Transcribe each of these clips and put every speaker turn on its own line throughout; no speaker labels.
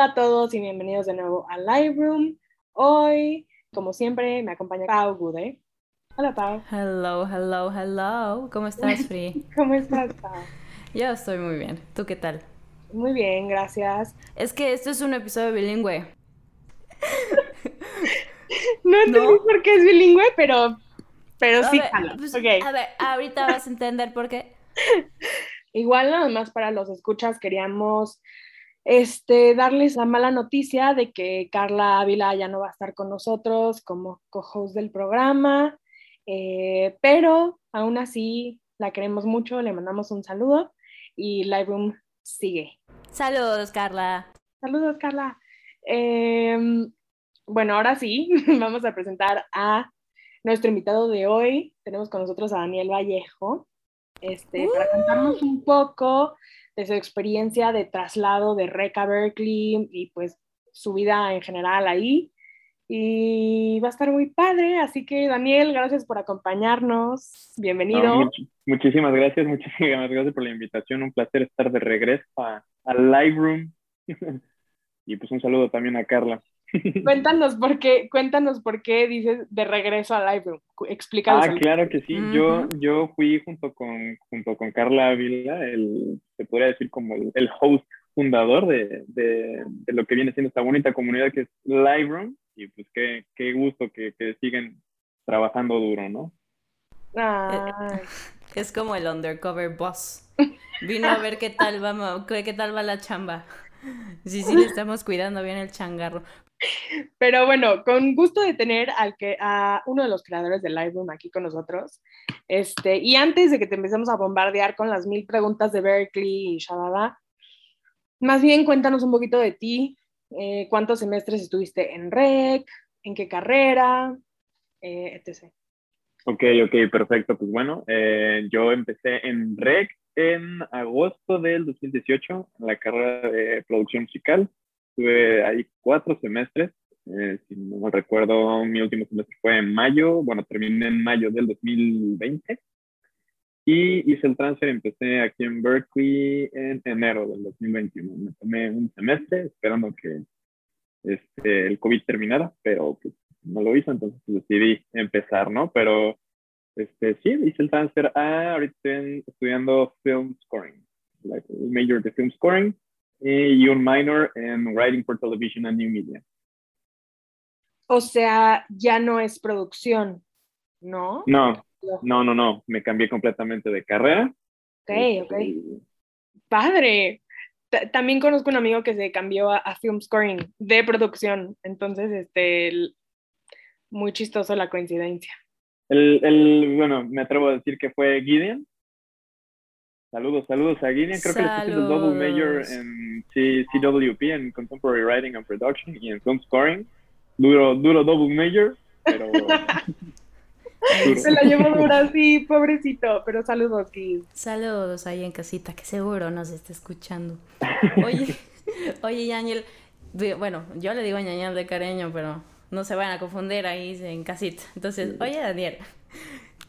Hola a todos y bienvenidos de nuevo a Live Hoy, como siempre, me acompaña Pau Gude. Hola Pau.
Hello, hello, hello. ¿Cómo estás, Free?
¿Cómo estás, Pau?
Yo estoy muy bien. ¿Tú qué tal?
Muy bien, gracias.
Es que esto es un episodio bilingüe.
no entendí por qué es bilingüe, pero, pero sí,
pues, A ver, ahorita vas a entender por qué.
Igual nada más para los escuchas queríamos este, darles la mala noticia de que Carla Ávila ya no va a estar con nosotros como co-host del programa, eh, pero aún así la queremos mucho, le mandamos un saludo y Lightroom sigue.
Saludos, Carla.
Saludos, Carla. Em, bueno, ahora sí, vamos a presentar a nuestro invitado de hoy. Tenemos con nosotros a Daniel Vallejo, este, para contarnos un poco su experiencia de traslado de REC a Berkeley y pues su vida en general ahí. Y va a estar muy padre, así que Daniel, gracias por acompañarnos. Bienvenido.
muchísimas gracias, muchísimas gracias por la invitación. Un placer estar de regreso a, Live y pues un saludo también a Carla.
Cuéntanos por qué, cuéntanos por qué dices de regreso a Live Room. Explícanos.
Ah, claro que sí. Yo, yo fui junto con, junto con Carla Ávila, el, se podría decir como el, host fundador de, de, de, lo que viene siendo esta bonita comunidad que es Live Room. Y pues qué, qué gusto que, que siguen trabajando duro, ¿no?
Es como el undercover boss. Vino a ver qué tal va, qué tal va la chamba. Sí, sí, le estamos cuidando bien el changarro.
Pero bueno, con gusto de tener al que, a uno de los creadores del Lightroom aquí con nosotros. Este, y antes de que te empecemos a bombardear con las mil preguntas de Berkeley y shalala, más bien cuéntanos un poquito de ti, eh, cuántos semestres estuviste en REC, en qué carrera, eh, etc.
Ok, ok, perfecto. Pues bueno, eh, yo empecé en REC en agosto del 2018, en la carrera de producción musical. Tuve ahí cuatro semestres, eh, si no me recuerdo, mi último semestre fue en mayo, bueno, terminé en mayo del 2020 y hice el transfer, empecé aquí en Berkeley en enero del 2021. Me tomé un semestre esperando que este, el COVID terminara, pero pues, no lo hizo, entonces decidí empezar, ¿no? Pero este, sí, hice el transfer a, ahorita estoy estudiando film scoring, like major de film scoring y un minor en Writing for Television and New Media.
O sea, ya no es producción, ¿no?
No, no, no, no. Me cambié completamente de carrera.
Ok, ok. Padre. también conozco un amigo que se cambió a, film scoring de producción. Entonces, este, muy chistoso la coincidencia.
El, el, bueno, me atrevo a decir que fue Gideon, Saludos, saludos a Guinea. Creo que le puse el double major en CWP, en Contemporary Writing and Production y en Film Scoring. Duro, duro double major, pero...
Se la llevó dura, sí, pobrecito, pero saludos, Kid.
Saludos ahí en casita, que seguro nos está escuchando. Oye, oye, Yaniel, bueno, yo le digo Yaniel de cariño, pero no se van a confundir ahí en casita. Entonces, oye, Daniel,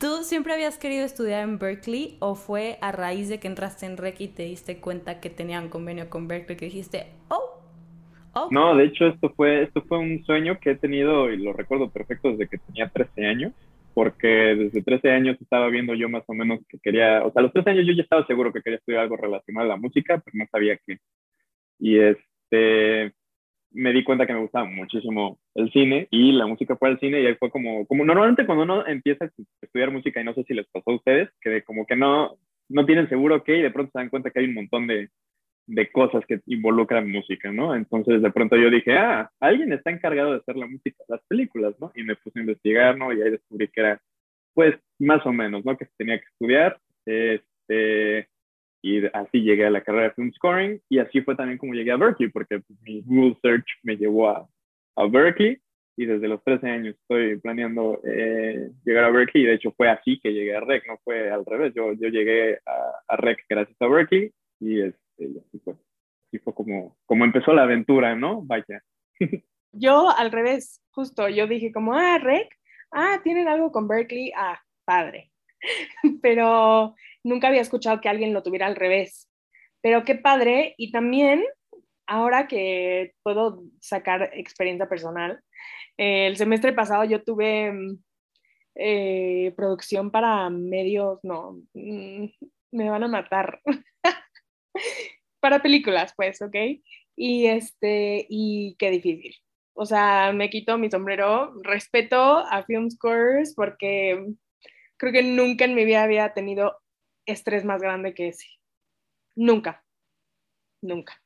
¿Tú siempre habías querido estudiar en Berkeley o fue a raíz de que entraste en REC y te diste cuenta que tenían convenio con Berkeley que dijiste, oh, oh?
No, de hecho esto fue, esto fue un sueño que he tenido y lo recuerdo perfecto desde que tenía 13 años, porque desde 13 años estaba viendo yo más o menos que quería, o sea, a los 13 años yo ya estaba seguro que quería estudiar algo relacionado a la música, pero no sabía qué. Y este, me di cuenta que me gustaba muchísimo el cine y la música fue al cine y ahí fue como, como normalmente cuando uno empieza a estudiar música y no sé si les pasó a ustedes, que como que no, no tienen seguro qué y de pronto se dan cuenta que hay un montón de, de cosas que involucran música, ¿no? Entonces de pronto yo dije, ah, alguien está encargado de hacer la música, las películas, ¿no? Y me puse a investigar, ¿no? Y ahí descubrí que era, pues, más o menos, ¿no? Que tenía que estudiar. Este, y así llegué a la carrera de film scoring y así fue también como llegué a Berkeley, porque mi Google Search me llevó a, a, Berkeley y desde los 13 años estoy planeando eh, llegar a Berkeley y de hecho fue así que llegué a REC, no fue al revés, yo, yo llegué a, a REC gracias a Berkeley y este, así fue, así fue como, como empezó la aventura, ¿no? Vaya.
Yo al revés, justo, yo dije como, ah, REC, ah, tienen algo con Berkeley, ah, padre. Pero nunca había escuchado que alguien lo tuviera al revés. Pero qué padre. Y también ahora que puedo sacar experiencia personal, eh, el semestre pasado yo tuve mm, eh, producción para medios, no, mm, me van a matar. para películas, pues, ¿ok? Y este, y qué difícil. O sea, me quito mi sombrero, respeto a Film Scores porque creo que nunca en mi vida había tenido estrés más grande que ese. Nunca. Nunca.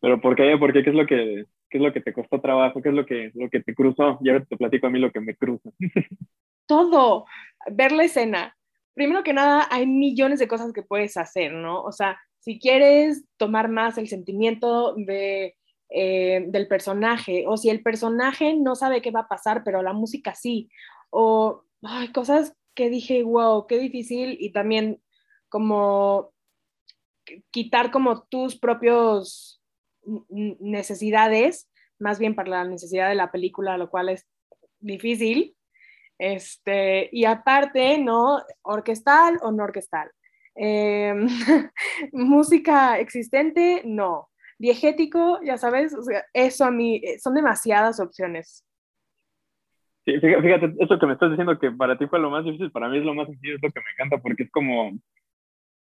Pero ¿por qué? ¿Por qué? ¿Qué es lo que, qué es lo que te costó trabajo? ¿Qué es lo que, lo que te cruzó? Y ahora te platico a mí lo que me cruza.
Todo. Ver la escena. Primero que nada, hay millones de cosas que puedes hacer, ¿no? O sea, si quieres tomar más el sentimiento de, eh, del personaje, o si el personaje no sabe qué va a pasar, pero la música sí, o hay cosas que dije, wow, qué difícil, y también como quitar como tus propios necesidades, más bien para la necesidad de la película, lo cual es difícil. Este, y aparte, ¿no? Orquestal o no orquestal. Em, música existente, no. Diegético, ya sabes, eso a mí, eh, son demasiadas opciones.
Sí, fíjate, eso que me estás diciendo que para ti fue lo más difícil, para mí es lo más sencillo, es lo que me encanta, porque es como,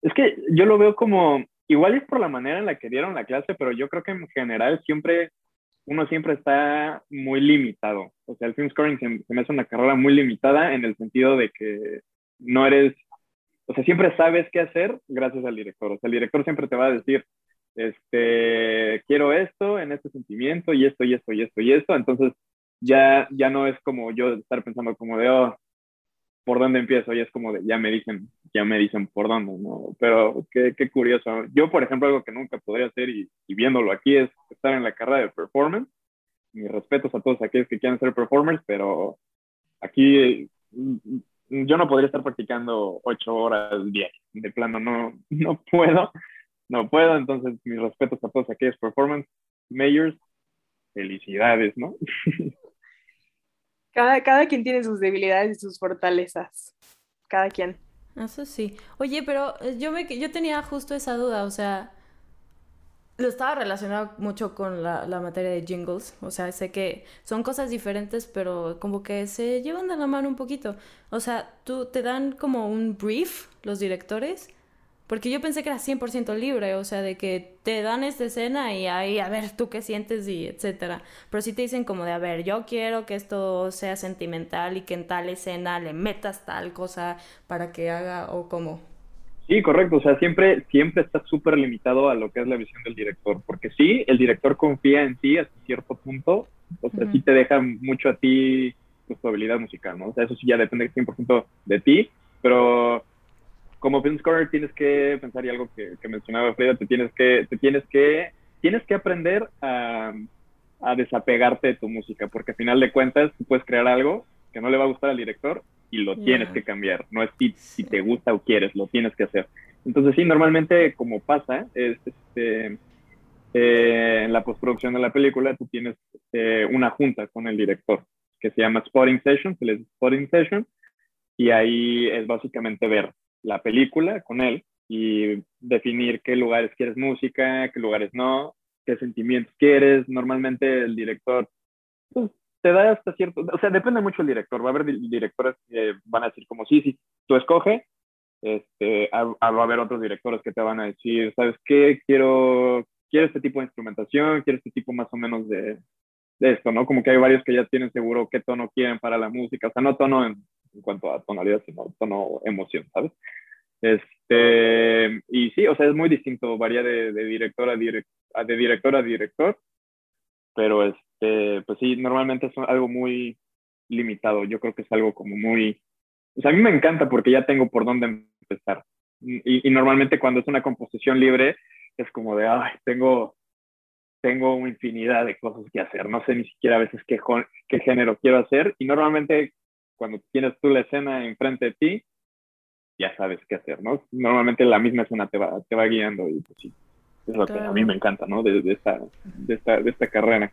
es que yo lo veo como, igual es por la manera en la que dieron la clase, pero yo creo que en general siempre, uno siempre está muy limitado. O sea, el film scoring se, se me hace una carrera muy limitada en el sentido de que no eres o sea, siempre sabes qué hacer gracias al director. O sea, el director siempre te va a decir, este, quiero esto en este sentimiento y esto y esto y esto y esto. Entonces, ya, ya no es como yo estar pensando como de, oh, ¿por dónde empiezo? Y es como de, ya me dicen, ya me dicen por dónde, ¿no? Pero qué, qué curioso. Yo, por ejemplo, algo que nunca podría hacer y, viéndolo aquí es estar en la carrera de performance. Mis respetos a todos aquellos que quieran ser performers, pero aquí yo no podría estar practicando ocho horas diarias. De plano, no, no puedo. No puedo. Entonces, mis respetos a todos aquellos performance mayors. Felicidades, ¿no?
Cada, cada quien tiene sus debilidades y sus fortalezas. Cada quien.
Eso sí. Oye, pero eh, yo, me, yo tenía justo esa duda. O sea, lo estaba relacionado mucho con la, la, materia de jingles. O sea, sé que son cosas diferentes, pero como que se llevan de la mano un poquito. O sea, tú te dan como un brief los directores. Porque yo pensé que era 100% libre, o sea, de que te dan esta escena y ahí, a ver, tú qué sientes y etcétera. Pero sí te dicen como de, a ver, yo quiero que esto sea sentimental y que en tal escena le metas tal cosa para que haga o como.
Sí, correcto. O sea, siempre, siempre está súper limitado a lo que es la visión del director. Porque sí, el director confía en ti hasta cierto punto. O sea, sí te deja mucho a ti tu habilidad musical, ¿no? O sea, eso sí ya depende 100% de ti. Pero como film scorer tienes que pensar y algo que, que mencionaba Frida, te tienes que, te tienes que, tienes que aprender a, a desapegarte de tu música. Porque al final de cuentas, tú puedes crear algo que no le va a gustar al director y lo tienes que cambiar. No es si, si, te gusta o quieres, lo tienes que hacer. Entonces, sí, normalmente como pasa, es, este, eh, en la postproducción de la película, tú tienes eh, una junta con el director que se llama Spotting Session, se Spotting Session, y ahí es básicamente ver la película con él y definir qué lugares quieres música, qué lugares no, qué sentimientos quieres. Normalmente el director pues, te da hasta cierto, o sea, depende mucho del director. Va a haber directores que van a decir como, sí, sí, tú escoge. Este, va a haber otros directores que te van a decir, ¿sabes qué? Quiero, quiero este tipo de instrumentación, quiero este tipo más o menos de, de esto, ¿no? Como que hay varios que ya tienen seguro qué tono quieren para la música, o sea, no tono en, en cuanto a tonalidad, sino tono emoción, ¿sabes? Este, y sí, o sea, es muy distinto, varía de, de director a, direct, de director a director, pero es, este, pues sí, normalmente es algo muy limitado. Yo creo que es algo como muy... O sea, a mí me encanta porque ya tengo por dónde empezar. Y, y normalmente cuando es una composición libre, es como de, ay, tengo, tengo infinidad de cosas que hacer. No sé ni siquiera a veces qué, qué género quiero hacer. Y normalmente cuando tienes tú la escena enfrente de ti, ya sabes qué hacer, ¿no? Normalmente la misma escena te va, te va guiando y pues sí, es lo que a mí me encanta, ¿no? De, de, esta, de, esta, de esta carrera.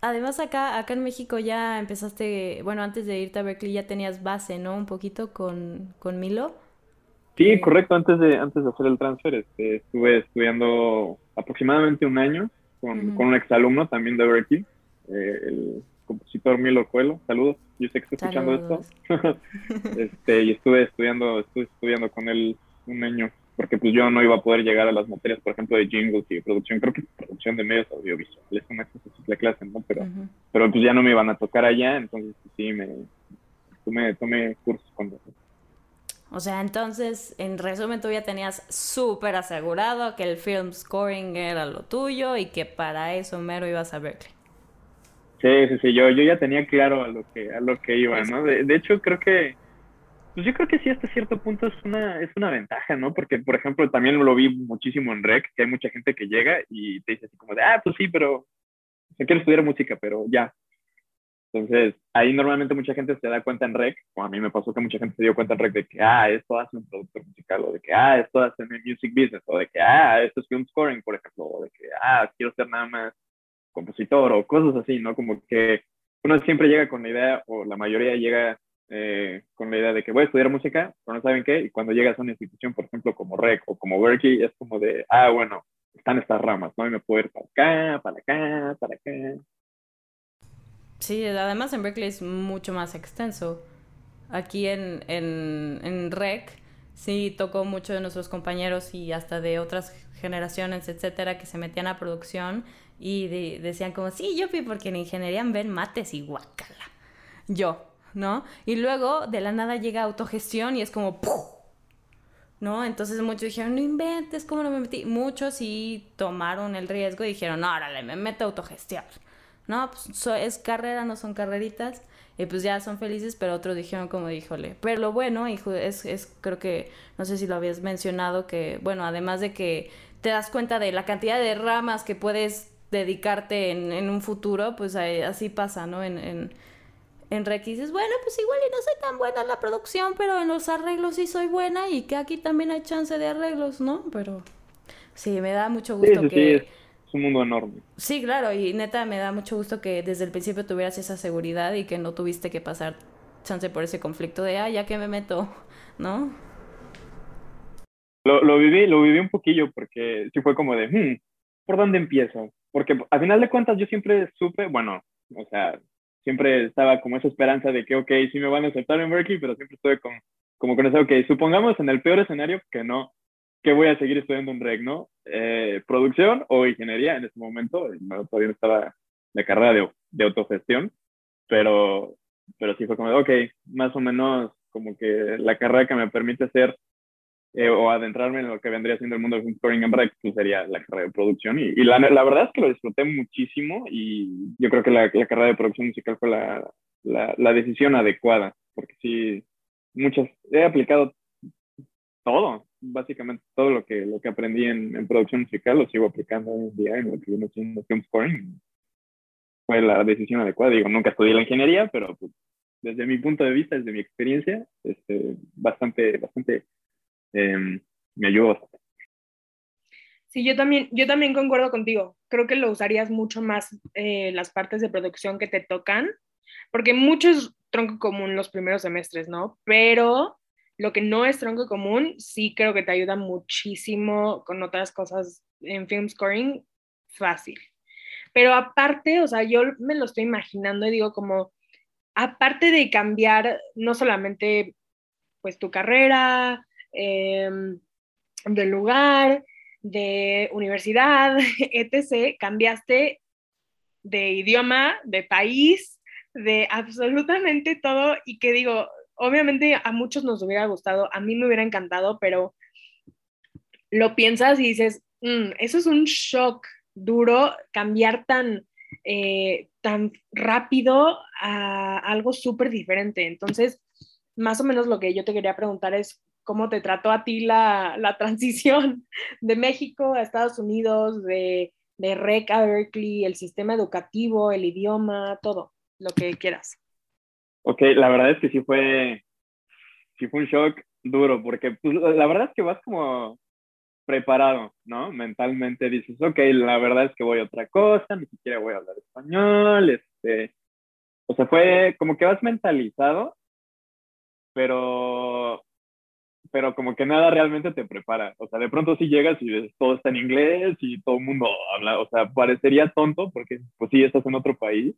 Además acá, acá en México ya empezaste, bueno, antes de irte a Berkeley ya tenías base, ¿no? Un poquito con, con Milo.
Sí, correcto, antes de, antes de hacer el transfer este, estuve estudiando aproximadamente un año con, con un exalumno también de Berkeley, eh, el compositor Milo Coelho. Saludos, yo sé que está escuchando esto. este, y estuve estudiando, estuve estudiando con él un año, porque pues yo no iba a poder llegar a las materias, por ejemplo, de jingles y de producción, creo que producción de medios audiovisuales, una la clase, ¿no? Pero, pero pues ya no me iban a tocar allá, entonces pues, sí, me tomé, tomé cursos con eso.
O sea, entonces, en resumen, tú ya tenías súper asegurado que el film scoring era lo tuyo y que para eso mero ibas a Berkeley.
Sí, sí, sí, yo, yo ya tenía claro a lo que, a lo que iba, ¿no? De, de hecho, creo que, pues yo creo que sí, hasta cierto punto es una, es una ventaja, ¿no? Porque, por ejemplo, también lo vi muchísimo en REC, que hay mucha gente que llega y te dice así como de, ah, pues sí, pero se quiere estudiar música, pero ya, entonces, ahí normalmente mucha gente se da cuenta en rec, o a mí me pasó que mucha gente se dio cuenta en rec de que, ah, esto hace un productor musical, o de que, ah, esto hace un music business, o de que, ah, esto es film scoring, por ejemplo, o de que, ah, quiero ser nada más compositor, o cosas así, ¿no? Como que uno siempre llega con la idea, o la mayoría llega eh, con la idea de que voy a estudiar música, pero no saben qué, y cuando llegas a una institución, por ejemplo, como REC o como Berkeley, es como de, ah, bueno, están estas ramas, ¿no? Y me puedo ir para acá, para acá, para acá.
Sí, además en Berkeley es mucho más extenso. Aquí en, en, en REC sí tocó mucho de nuestros compañeros y hasta de otras generaciones, etcétera, que se metían a producción y decían como, sí, fui porque en ingeniería ven mates y guacala. Yo, ¿no? Y luego de la nada llega autogestión y es como, ¿no? Entonces muchos dijeron, no inventes, ¿cómo no me metí? Muchos sí tomaron el riesgo y dijeron, no, órale, me meto a autogestión no, pues es carrera, no son carreritas, y pues ya son felices, pero otros dijeron como díjole. Pero lo bueno, hijo, es, es, creo que, no sé si lo habías mencionado, que, bueno, además de que te das cuenta de la cantidad de ramas que puedes dedicarte en, en un futuro, pues así pasa, ¿no? En, en, en dices, bueno, pues igual y no soy tan buena en la producción, pero en los arreglos sí soy buena y que aquí también hay chance de arreglos, ¿no? Pero sí, me da mucho gusto que
un mundo enorme.
Sí, claro, y neta me da mucho gusto que desde el principio tuvieras esa seguridad y que no tuviste que pasar chance por ese conflicto de, ah, ya que me meto, ¿no?
Lo, lo viví, lo viví un poquillo porque sí fue como de, hmm, ¿por dónde empiezo? Porque al final de cuentas yo siempre supe, bueno, o sea, siempre estaba como esa esperanza de que, ok, sí me van a aceptar en Berkeley, pero siempre estuve con, como con eso, ok, supongamos en el peor escenario que no, que voy a seguir estudiando en REC, ¿no? Eh, producción o ingeniería en ese momento, todavía no estaba la carrera de, de, autogestión, pero, pero sí fue como, ok, más o menos como que la carrera que me permite hacer eh, o adentrarme en lo que vendría siendo el mundo del scoring en REC, pues sería la carrera de producción. Y, y la, la, verdad es que lo disfruté muchísimo y yo creo que la, la carrera de producción musical fue la, la, la decisión adecuada, porque sí, muchas, he aplicado todo, básicamente todo lo que, lo que aprendí en, en, producción musical lo sigo aplicando hoy en día en lo que viene siendo film scoring. Fue la decisión adecuada. Digo, nunca estudié la ingeniería, pero pues, desde mi punto de vista, desde mi experiencia, este, bastante, bastante eh, me ayudó
Sí, yo también, yo también concuerdo contigo. Creo que lo usarías mucho más eh, las partes de producción que te tocan, porque mucho es tronco común los primeros semestres, ¿no? Pero lo que no es tronco común, sí creo que te ayuda muchísimo con otras cosas en film scoring, fácil. Pero aparte, o sea, yo me lo estoy imaginando y digo como, aparte de cambiar no solamente pues tu carrera, em, de lugar, de universidad, etc., cambiaste de idioma, de país, de absolutamente todo y que digo, obviamente a muchos nos hubiera gustado, a mí me hubiera encantado, pero lo piensas y dices, mm, eso es un shock duro, cambiar tan, eh, tan rápido a algo súper diferente. Entonces, más o menos lo que yo te quería preguntar es cómo te trató a ti la, la transición de México a Estados Unidos, de, de REC a Berkeley, el sistema educativo, el idioma, todo, lo que quieras.
Ok, la verdad es que sí fue, sí fue un shock duro, porque pues, la verdad es que vas como preparado, ¿no? Mentalmente dices, ok, la verdad es que voy a otra cosa, ni siquiera voy a hablar español, este, o sea, fue como que vas mentalizado, pero pero como que nada realmente te prepara. O sea, de pronto sí llegas y todo está en inglés y todo el mundo habla, o sea, parecería tonto porque pues sí, estás en otro país,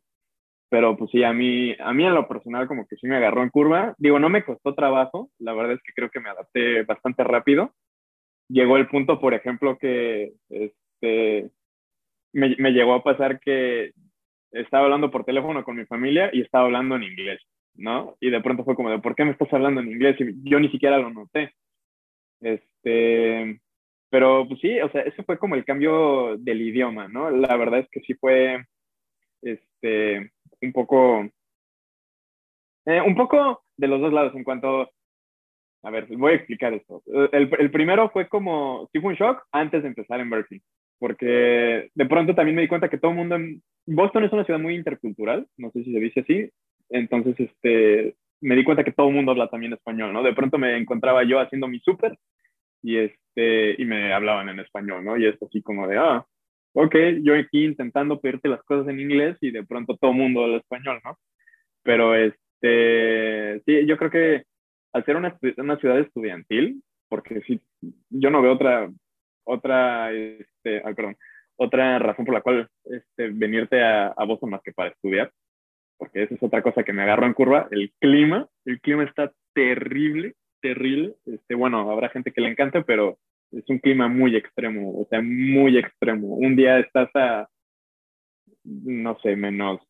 pero pues sí, a mí, a mí en lo personal como que sí me agarró en curva. Digo, no me costó trabajo, la verdad es que creo que me adapté bastante rápido. Llegó el punto, por ejemplo, que este, me, me llegó a pasar que estaba hablando por teléfono con mi familia y estaba hablando en inglés. ¿No? Y de pronto fue como de, ¿por qué me estás hablando en inglés? Y yo ni siquiera lo noté. Este, pero pues sí, o sea, ese fue como el cambio del idioma, ¿no? La verdad es que sí fue, este, un poco, eh, un poco de los dos lados en cuanto, a ver, voy a explicar esto. El, el primero fue como, sí fue un shock antes de empezar en Berkeley, porque de pronto también me di cuenta que todo el mundo Boston es una ciudad muy intercultural, no sé si se dice así, entonces, este, me di cuenta que todo el mundo habla también español, ¿no? De pronto me encontraba yo haciendo mi súper y, este, y me hablaban en español, ¿no? Y es así como de, ah, ok, yo aquí intentando pedirte las cosas en inglés y de pronto todo el mundo habla español, ¿no? Pero, este, sí, yo creo que al ser una, una ciudad estudiantil, porque sí, yo no veo otra, otra, este, perdón, otra razón por la cual este, venirte a, a Boston más que para estudiar porque esa es otra cosa que me agarró en curva, el clima, el clima está terrible, terrible, este, bueno, habrá gente que le encante, pero es un clima muy extremo, o sea, muy extremo. Un día estás a, no sé, menos,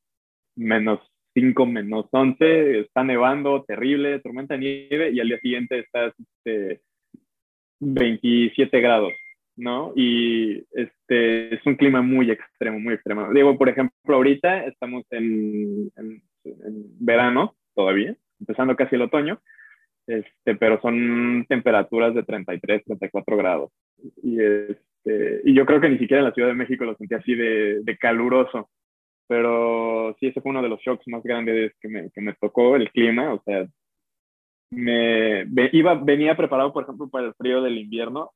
menos 5, menos 11, está nevando, terrible, tormenta de nieve, y al día siguiente estás este, 27 grados. ¿No? Y este, es un clima muy extremo, muy extremo. Digo, por ejemplo, ahorita estamos en, en, verano todavía, empezando casi el otoño, este, pero son temperaturas de 33, 34 grados. Y, este, y yo creo que ni siquiera en la Ciudad de México lo sentí así de, de caluroso. Pero sí, ese fue uno de los shocks más grandes que me, que me tocó, el clima. O sea, me, iba, venía preparado, por ejemplo, para el frío del invierno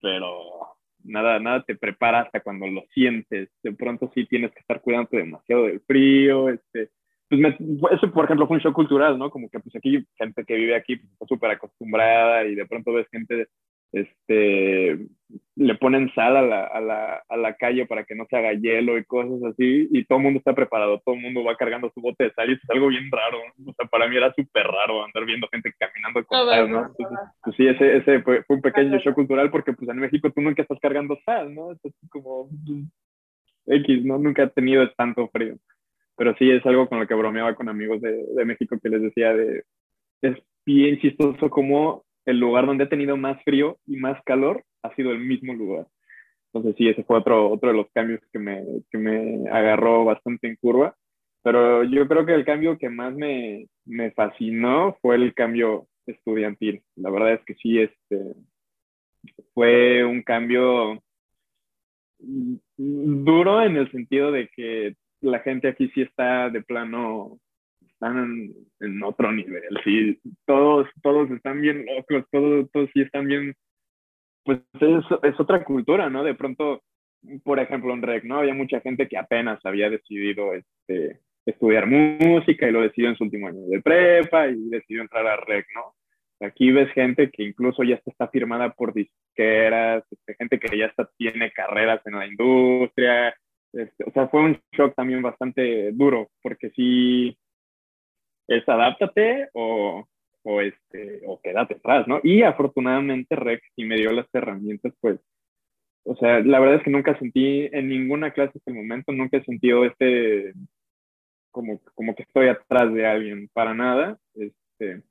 pero nada, nada te prepara hasta cuando lo sientes. De pronto sí tienes que estar cuidando demasiado del frío, este, pues eso por ejemplo fue un shock cultural, ¿no? Como que pues aquí gente que vive aquí pues, está súper acostumbrada y de pronto ves gente este, le ponen sal a la, a, la, a la, calle para que no se haga hielo y cosas así, y todo el mundo está preparado, todo el mundo va cargando su bote de sal y eso es algo bien raro, o sea, para mí era súper raro andar viendo gente caminando con sal, ¿no? pues sí, ese, ese fue, un pequeño shock cultural porque pues en México tú nunca estás cargando sal, ¿no? Es como X, ¿no? Nunca he tenido tanto frío. Pero sí es algo con lo que bromeaba con amigos de, de México que les decía de, es bien chistoso como el lugar donde he tenido más frío y más calor ha sido el mismo lugar. Entonces sí, ese fue otro, otro de los cambios que me, que me agarró bastante en curva. Pero yo creo que el cambio que más me, me fascinó fue el cambio estudiantil. La verdad es que sí, este, fue un cambio duro en el sentido de que la gente aquí sí está de plano están en, otro nivel, sí, todos, todos están bien locos, todos, todos sí están bien, pues es, es otra cultura, ¿no? De pronto, por ejemplo, en REC, ¿no? Había mucha gente que apenas había decidido este, estudiar música y lo decidió en su último año de prepa y decidió entrar a REC, ¿no? Aquí ves gente que incluso ya está, firmada por disqueras, este, gente que ya está, tiene carreras en la industria. Este, o sea, fue un shock también bastante duro, porque sí, es adáptate o, o, este, o quédate atrás, ¿no? Y afortunadamente Rex sí me dio las herramientas, pues, o sea, la verdad es que nunca sentí en ninguna clase hasta el momento, nunca he sentido este, como, como que estoy atrás de alguien, para nada. Este,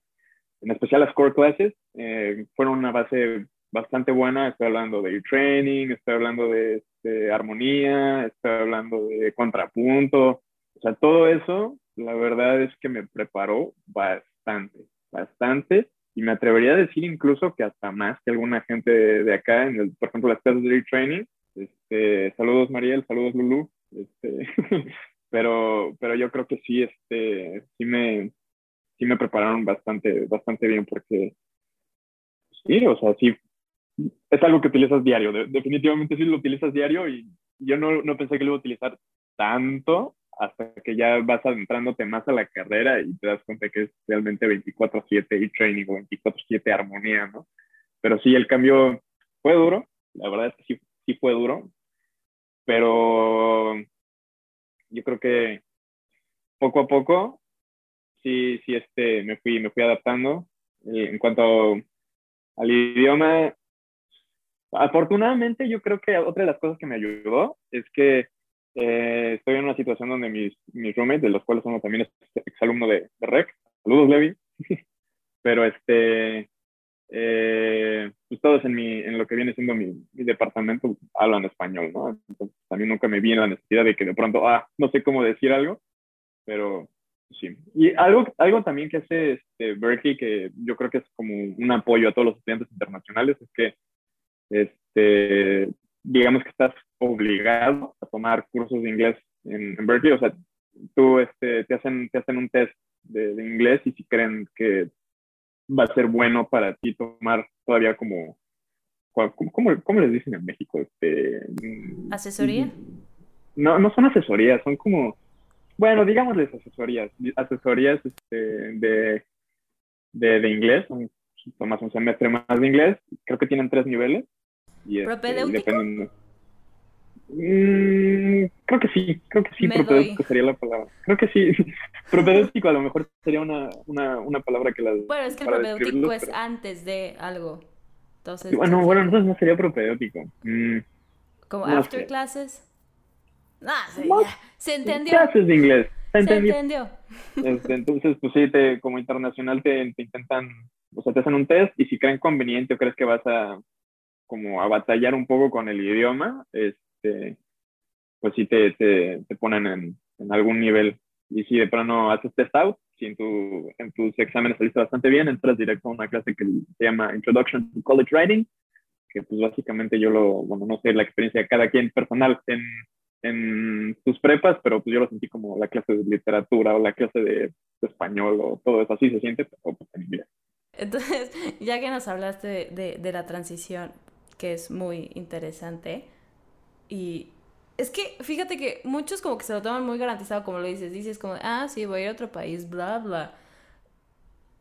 en especial las core classes eh, fueron una base bastante buena, estoy hablando de training, estoy hablando de, de armonía, estoy hablando de contrapunto, o sea, todo eso la verdad es que me preparó bastante, bastante, y me atrevería a decir incluso que hasta más que alguna gente de, acá, en el, por ejemplo, las clases de training. Este, saludos Mariel, saludos Lulu, este, pero, pero yo creo que sí, este, sí me, sí me prepararon bastante, bastante bien porque, sí, o sea, sí, es algo que utilizas diario, definitivamente sí lo utilizas diario y yo no, no pensé que lo iba a utilizar tanto hasta que ya vas adentrándote más a la carrera y te das cuenta que es realmente 24/7 y training o 24/7 armonía, ¿no? Pero sí, el cambio fue duro, la verdad es que sí, sí fue duro, pero yo creo que poco a poco sí, sí, este, me fui, me fui adaptando. Eh, en cuanto al idioma, afortunadamente yo creo que otra de las cosas que me ayudó es que eh, estoy en una situación donde mis, mis roommates, de los cuales uno también es exalumno de, de REC, saludos Levi, pero este, eh, pues todos en, mi, en lo que viene siendo mi, mi, departamento hablan español, ¿no? Entonces también nunca me vi en la necesidad de que de pronto, ah, no sé cómo decir algo, pero sí. Y algo, algo también que hace este Berkeley, que yo creo que es como un apoyo a todos los estudiantes internacionales, es que, este, digamos que estás obligado a tomar cursos de inglés en, en Berkeley, o sea, tú este, te, hacen, te hacen un test de, de inglés y si creen que va a ser bueno para ti tomar todavía como, ¿cómo, cómo les dicen en México? Este,
¿Asesoría?
No, no son asesorías, son como, bueno, digámosles asesorías, asesorías este, de, de, de, inglés, tomas un semestre más de inglés, creo que tienen tres niveles. Y,
este, dependen,
Mm, creo que sí, creo que sí,
Me
propedéutico
doy.
sería la palabra. Creo que sí. propedéutico a lo mejor sería una, una, una palabra que las.
Bueno, es que el propedéutico es
pero-
antes de algo. Entonces,
Bueno, bueno, entonces no sería propedéutico. Mm,
como
no
after
sé.
classes. Ah, sí. Se entendió.
Clases de inglés. ¿Se entendió. Este, entonces, pues sí, te, como internacional te, te intentan, o sea, te hacen un test y si creen conveniente o crees que vas a como a batallar un poco con el idioma, este, pues sí te, te, te ponen en, en algún nivel. Y si de pronto haces test out, si en, tu, en tus exámenes saliste bastante bien, entras directo a una clase que se llama Introduction to College Writing, que pues básicamente yo lo, bueno, no sé la experiencia de cada quien personal en, en tus prepas, pero pues yo lo sentí como la clase de literatura o la clase de, de español o todo eso, así se siente, pero pues en inglés.
Entonces, ya que nos hablaste de, de- de la transición, que es muy interesante, y es que fíjate que muchos como que se lo toman muy garantizado, como lo dices, dices como, ah, sí, voy a ir a otro país, bla, bla.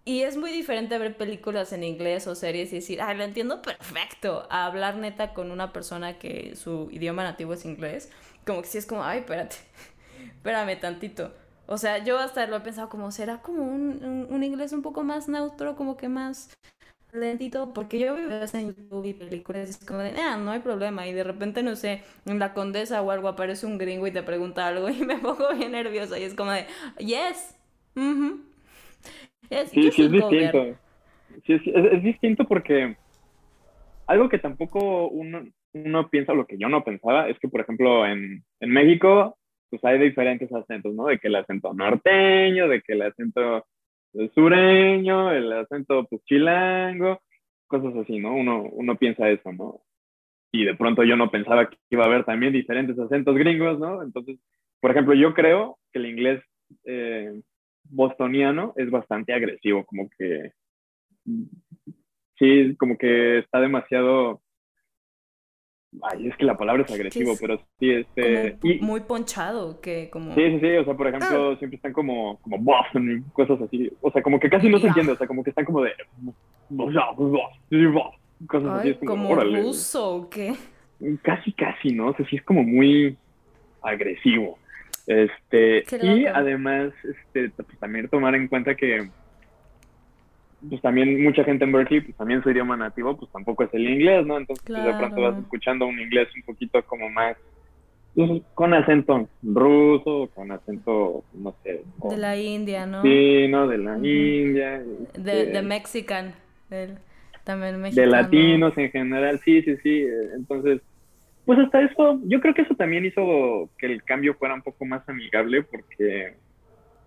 Y es muy diferente ver películas en inglés o series y decir, ah, lo entiendo perfecto, a hablar neta con una persona que su idioma nativo es inglés, como que sí es como, ay, espérate, espérame tantito. O sea, yo hasta lo he pensado como, ¿será como un, un, un inglés un poco más neutro, como que más lentito? Porque yo veo en YouTube y películas y es como de, ah, no hay problema. Y de repente, no sé, en La Condesa o algo aparece un gringo y te pregunta algo y me pongo bien nerviosa y es como de, yes. Yes,
Sí, sí es
should go there".
distinto. Sí, es, es- es distinto porque algo que tampoco uno, uno piensa, lo que yo no pensaba, es que, por ejemplo, en, en México, pues hay diferentes acentos, ¿no? De que el acento norteño, de que el acento sureño, el acento pues, chilango, cosas así, ¿no? Uno, uno piensa eso, ¿no? Y de pronto yo no pensaba que iba a haber también diferentes acentos gringos, ¿no? Entonces, por ejemplo, yo creo que el inglés eh, bostoniano es bastante agresivo, como que sí, como que está demasiado ay, es que la palabra es agresivo,
es
pero sí este
Como
y
muy ponchado, que como...
sí, sí, sí, o sea, por ejemplo, siempre están como como cosas así, o sea, como que casi no se entiende, o sea, como que están como de cosas así, es como,
como ruso o qué.
Casi, casi, ¿no? O sea, sí es como muy agresivo. Este,
Qué
y además, este, pues, también tomar en cuenta que, pues también mucha gente en Berkeley, pues también su idioma nativo, pues tampoco es el inglés, ¿no? Entonces, pues, de pronto vas escuchando un inglés un poquito como más, pues, con acento ruso, con acento, no sé,
De la India, ¿no?
chino, de la. India,
De,
este,
de Mexican. del- también
de
mexicano.
latinos en general, sí, sí, sí. eh, Entonces, pues hasta eso, yo creo que eso también hizo que el cambio fuera un poco más amigable porque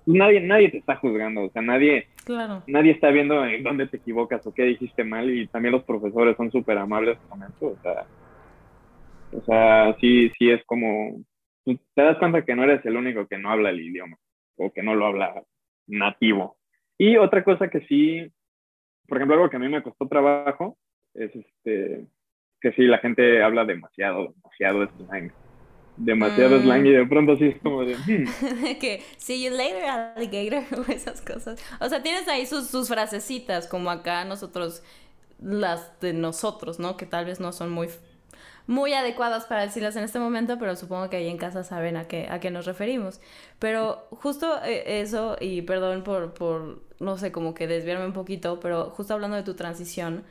nadie, nadie te está juzgando, o sea, nadie,
Claro.
nadie está viendo en dónde te equivocas o qué dijiste mal y también los profesores son súper amables con eso, o sea, o sea, sí, sí es como, tú te das cuenta que no eres el único que no habla el idioma o que no lo habla nativo. Y otra cosa que sí, por ejemplo, algo que a mí me costó trabajo es este, que sí, la gente habla demasiado, demasiado slang. Demasiado
Mm.
slang y de pronto así es como de, "Hmm".
que see you later, alligator, o esas cosas. O sea, tienes ahí sus, sus frasecitas, como acá nosotros, las de nosotros, ¿no? Que tal vez no son muy, muy adecuadas para decirlas en este momento, pero supongo que ahí en casa saben a qué, a qué nos referimos. Pero justo eh, eso, y perdón por, por, no sé, como que desviarme un poquito, pero justo hablando de tu transición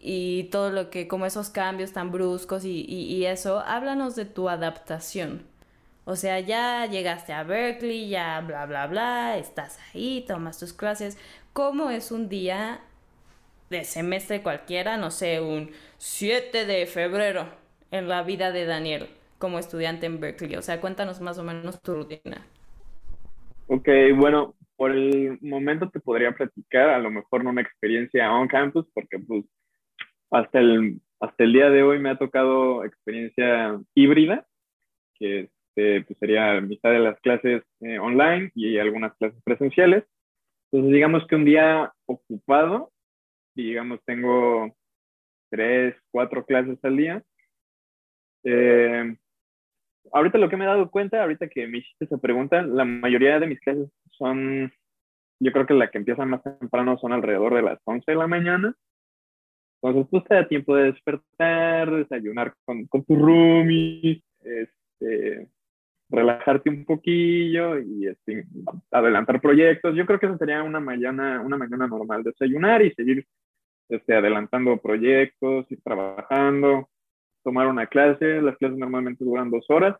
y todo lo que, como esos cambios tan bruscos y, y, y eso, háblanos de tu adaptación. O sea, ya llegaste a Berkeley, ya bla, bla, bla, estás ahí, tomas tus clases. ¿Cómo es un día de semestre cualquiera, no sé, un 7 de febrero en la vida de Daniel como estudiante en Berkeley? O sea, cuéntanos más o menos tu rutina.
Ok, bueno, por el momento te podría platicar, a lo mejor no una experiencia on campus, porque pues hasta el, hasta el día de hoy me ha tocado experiencia híbrida, que este, pues sería mitad de las clases eh, online y algunas clases presenciales. Entonces, digamos que un día ocupado, y digamos tengo tres, cuatro clases al día. Eh, ahorita lo que me he dado cuenta, ahorita que me hiciste esa pregunta, la mayoría de mis clases son, yo creo que la que empiezan más temprano son alrededor de las 11 de la mañana. Entonces, pues te da tiempo de despertar, desayunar con, tu roomie, este, relajarte un poquillo y este, adelantar proyectos. Yo creo que esa sería una mañana, una mañana normal, desayunar y seguir este, adelantando proyectos, ir trabajando, tomar una clase. Las clases normalmente duran dos horas.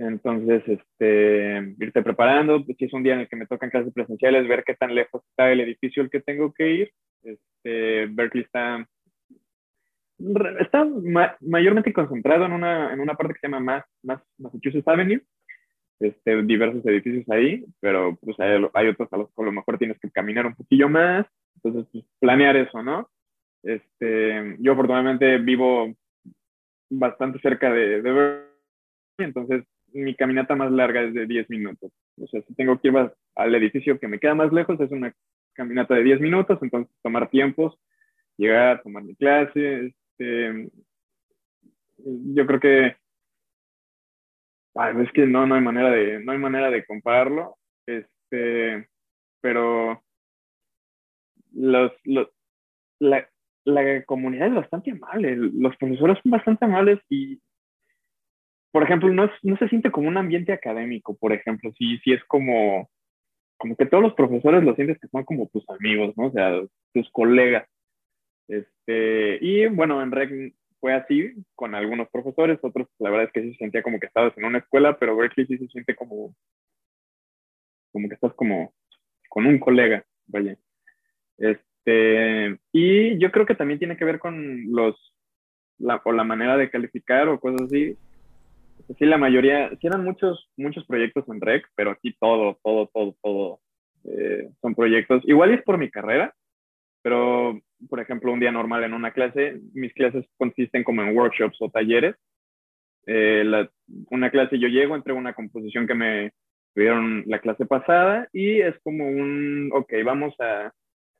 Entonces, este, irte preparando. Si es un día en el que me tocan clases presenciales, ver qué tan lejos está el edificio al que tengo que ir. Este, Berkeley está, está ma mayormente concentrado en una, en una parte que se llama Mass, Mass, Massachusetts Avenue. Este, diversos edificios ahí, pero pues hay, hay, otros a los que a lo mejor tienes que caminar un poquillo más. Entonces, pues, planear eso, ¿no? Este, yo afortunadamente vivo bastante cerca de, de Berkeley, entonces mi caminata más larga es de 10 minutos. O sea, si tengo que ir al edificio que me queda más lejos, es una caminata de 10 minutos, entonces tomar tiempos, llegar, tomar mi clase. Este, yo creo que es que no, no hay manera de, no hay manera de compararlo. Este, pero los, los, la, la comunidad es bastante amable, los profesores son bastante amables y por ejemplo, no, no se siente como un ambiente académico, por ejemplo, sí, sí es como, como que todos los profesores lo sientes que son como tus amigos, ¿no? O sea, tus colegas. Este, y bueno, en REC fue así con algunos profesores, otros la verdad es que sí se sentía como que estabas en una escuela, pero Berkeley sí se siente como, como que estás como con un colega, vaya. Este, y yo creo que también tiene que ver con los, la, o la manera de calificar o cosas así. Sí, la mayoría, sí eran muchos, muchos proyectos en REC, pero aquí todo, todo, todo, todo eh, son proyectos. Igual es por mi carrera, pero, por ejemplo, un día normal en una clase, mis clases consisten como en workshops o talleres. Eh, la, una clase yo llego, entrego una composición que me tuvieron la clase pasada y es como un, ok, vamos a,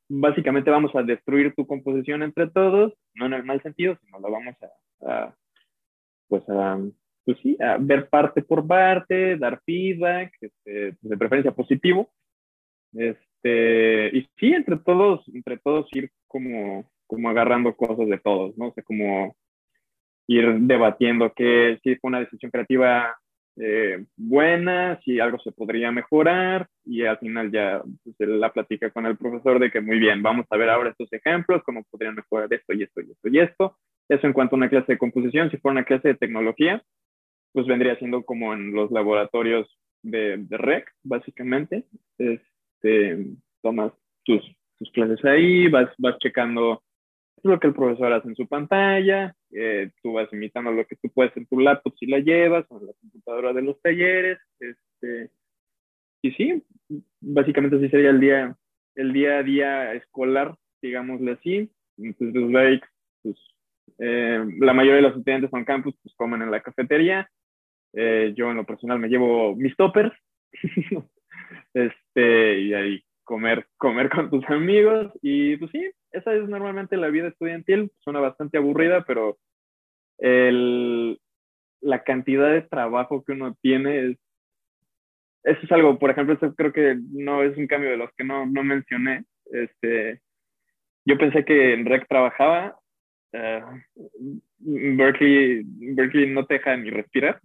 básicamente vamos a destruir tu composición entre todos, no en el mal sentido, sino la vamos a, a pues a pues sí, ver parte por parte, dar feedback, este, de preferencia positivo. Este, y sí, entre todos, entre todos ir como, como agarrando cosas de todos, ¿no? O sea, como ir debatiendo que si fue una decisión creativa eh, buena, si algo se podría mejorar, y al final ya pues, la platica con el profesor de que muy bien, vamos a ver ahora estos ejemplos, cómo podrían mejorar esto y esto y esto y esto. Eso en cuanto a una clase de composición, si fuera una clase de tecnología, pues vendría siendo como en los laboratorios de, de REC, básicamente. Este, tomas tus, tus clases ahí, vas, vas checando lo que el profesor hace en su pantalla, eh, tú vas imitando lo que tú puedes en tu laptop si la llevas, o en la computadora de los talleres. Este, y sí, básicamente así sería el día, el día a día escolar, digámosle así. Entonces, los breaks, pues, eh, la mayoría de los estudiantes en campus pues comen en la cafetería, eh, yo en lo personal me llevo mis toppers este, y ahí comer, comer con tus amigos. Y pues sí, esa es normalmente la vida estudiantil. Suena bastante aburrida, pero el, la cantidad de trabajo que uno tiene es, eso es algo, por ejemplo, eso creo que no es un cambio de los que no, no mencioné. Este, yo pensé que en REC trabajaba, uh, Berkeley, Berkeley no te deja ni respirar,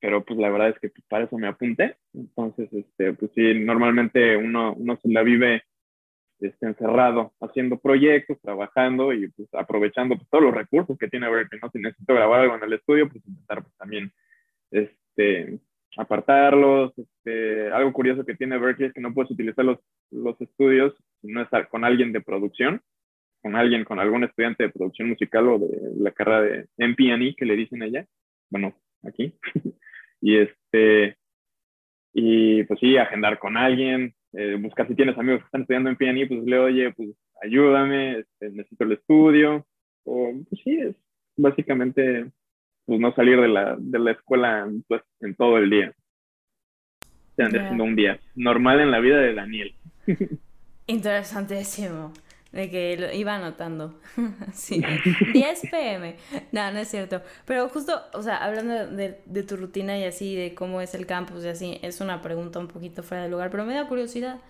pero pues la verdad es que pues, para eso me apunté. Entonces, este, pues sí, normalmente uno, uno se la vive este, encerrado haciendo proyectos, trabajando y pues aprovechando pues, todos los recursos que tiene Berkeley, ¿no? Si necesito grabar algo en el estudio, pues intentar pues, también este, apartarlos. Este, algo curioso que tiene Berkeley es que no puedes utilizar los, los estudios si no estar con alguien de producción, con alguien, con algún estudiante de producción musical o de la carrera de MPNE que le dicen ella, bueno, aquí. y este, y pues sí, agendar con alguien, eh, buscar si tienes amigos que están estudiando en PNI, pues le oye, pues ayúdame, este, necesito el estudio, o pues sí, es básicamente pues no salir de la, de la escuela pues, en todo el día. Haciendo un día normal en la vida de Daniel.
Interesantísimo. De que lo iba anotando. sí. 10 pm. No, no es cierto. Pero justo, o sea, hablando de, de, tu rutina y así, de cómo es el campus y así, es una pregunta un poquito fuera de lugar, pero me da curiosidad.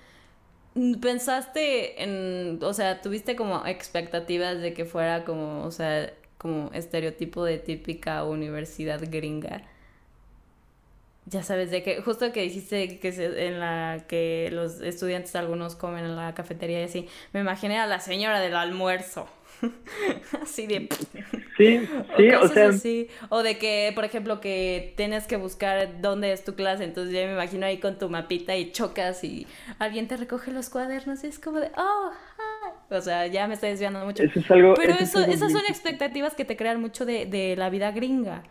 ¿Pensaste en, o sea, tuviste como expectativas de que fuera como, o sea, como estereotipo de típica universidad gringa? Ya sabes, de que justo que dijiste que en la que los estudiantes algunos comen en la cafetería y así, me imaginé a la señora del almuerzo. así de...
Sí, sí, o, sea...
O de que, por ejemplo, que tienes que buscar dónde es tu clase, entonces ya me imagino ahí con tu mapita y chocas y alguien te recoge los cuadernos y es como de, oh, O sea, ya me estoy desviando mucho. Pero eso, esas son expectativas que te crean mucho de, de la vida gringa,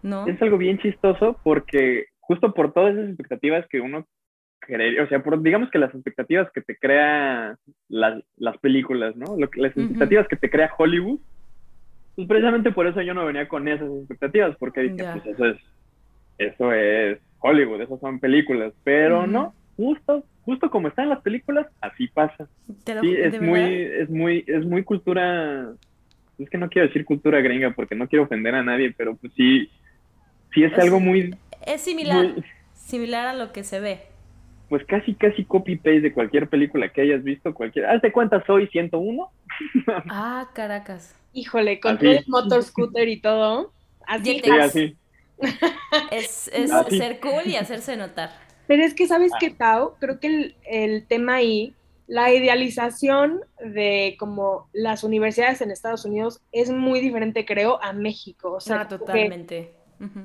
¿no?
Es algo bien chistoso porque justo por todas esas expectativas que uno o sea, por, digamos que las expectativas que te crea las, las películas, ¿no? las expectativas que te crea Hollywood, pues precisamente por eso yo no venía con esas expectativas, porque dije, pues eso es, eso es Hollywood, esas son películas, pero no, justo, justo como están las películas, así pasa. sí, es muy, es muy, es muy cultura, es que no quiero decir cultura gringa porque no quiero ofender a nadie, pero pues sí, sí es algo muy
es similar, similar a lo que se ve.
Pues casi, casi copy-paste de cualquier película que hayas visto, cualquier... Hazte cuenta, soy 101.
ah, Caracas.
Híjole, con todo el motor scooter y todo.
Así. Sí, así.
Es, es ser cool y hacerse notar.
Pero es que, ¿sabes qué, Tao? Creo que el, el, tema ahí, la idealización de como las universidades en Estados Unidos es muy diferente, creo, a México. O sea,
ah, totalmente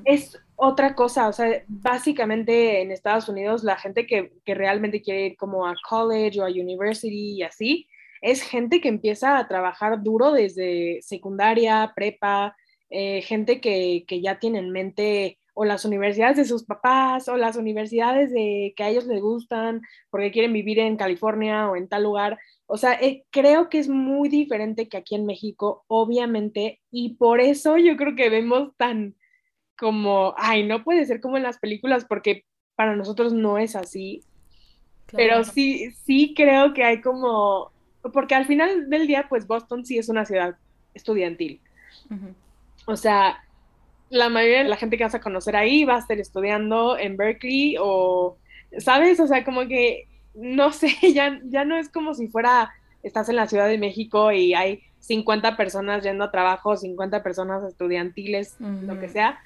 es otra cosa, o sea, básicamente en Estados Unidos la gente que, realmente quiere ir como a college o a university y así, es gente que empieza a trabajar duro desde secundaria, prepa, eh, gente que, ya tiene en mente o las universidades de sus papás o las universidades de que a ellos les gustan porque quieren vivir en California o en tal lugar. O sea, eh, creo que es muy diferente que aquí en México, obviamente, y por eso yo creo que vemos tan como, ay, no puede ser como en las películas porque para nosotros no es así. Pero sí, sí creo que hay como, porque al final del día, pues Boston sí es una ciudad estudiantil. O sea, la mayoría de la gente que vas a conocer ahí va a estar estudiando en Berkeley o, ¿sabes? O sea, como que, no sé, ya, ya no es como si fuera, estás en la Ciudad de México y hay 50 personas yendo a trabajo, 50 personas estudiantiles, lo que sea.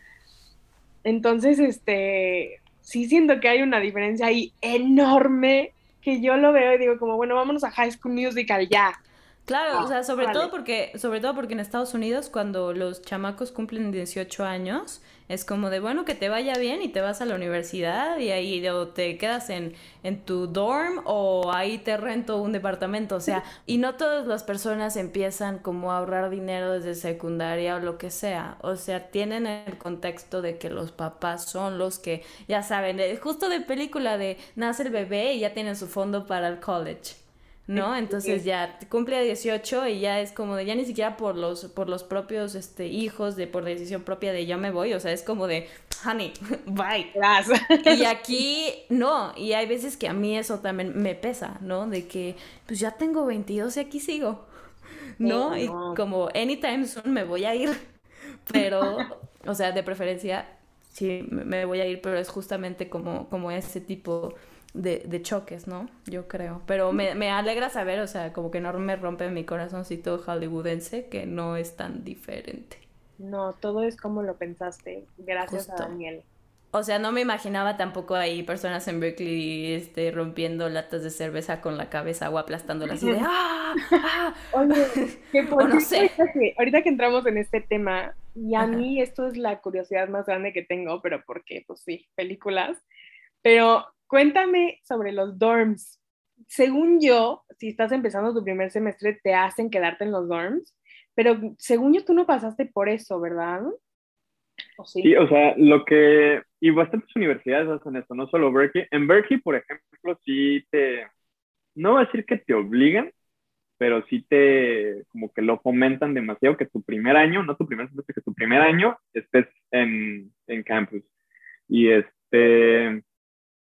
Entonces, este, sí siento que hay una diferencia ahí enorme que yo lo veo y digo como, bueno, vámonos a High School Musical ya.
Claro, o sea, sobre todo porque sobre todo porque en Estados Unidos cuando los chamacos cumplen 18 años, es como de, bueno, que te vaya bien y te vas a la universidad y ahí o te quedas en, en tu dorm o ahí te rento un departamento. O sea, y no todas las personas empiezan como a ahorrar dinero desde secundaria o lo que sea. O sea, tienen el contexto de que los papás son los que, ya saben, justo de película de nace el bebé y ya tienen su fondo para el college. ¿No? Entonces ya cumple a 18 y ya es como de, ya ni siquiera por los, por los propios este, hijos, de por decisión propia de ya me voy, o sea, es como de, honey, bye. Y aquí no, y hay veces que a mí eso también me pesa, ¿no? De que, pues ya tengo 22 y aquí sigo, ¿no? Y como anytime soon me voy a ir, pero o sea, de preferencia, sí, me voy a ir, pero es justamente como, como ese tipo de, de choques, ¿no? Yo creo. Pero me, me, alegra saber, o sea, como que no me rompe mi corazoncito hollywoodense que no es tan diferente.
No, todo es como lo pensaste. Gracias a Daniel.
O sea, no me imaginaba tampoco ahí personas en Berkeley este, rompiendo latas de cerveza con la cabeza o aplastándolas así de ¡ah! ¡ah!
Oye, que por no sé. ahorita, que, entramos en este tema, y a mí esto es la curiosidad más grande que tengo, pero porque, pues sí, películas. Pero cuéntame sobre los dorms. Según yo, si estás empezando tu primer semestre, te hacen quedarte en los dorms, pero según yo, tú no pasaste por eso, ¿verdad?
sí? o sea, lo que, y bastantes universidades hacen eso, no solo Berkeley. En Berkeley, por ejemplo, sí te, no voy a decir que te obligan, pero sí te, como que lo fomentan demasiado, que tu primer año, no tu primer semestre, que tu primer año estés en, en campus. Y este,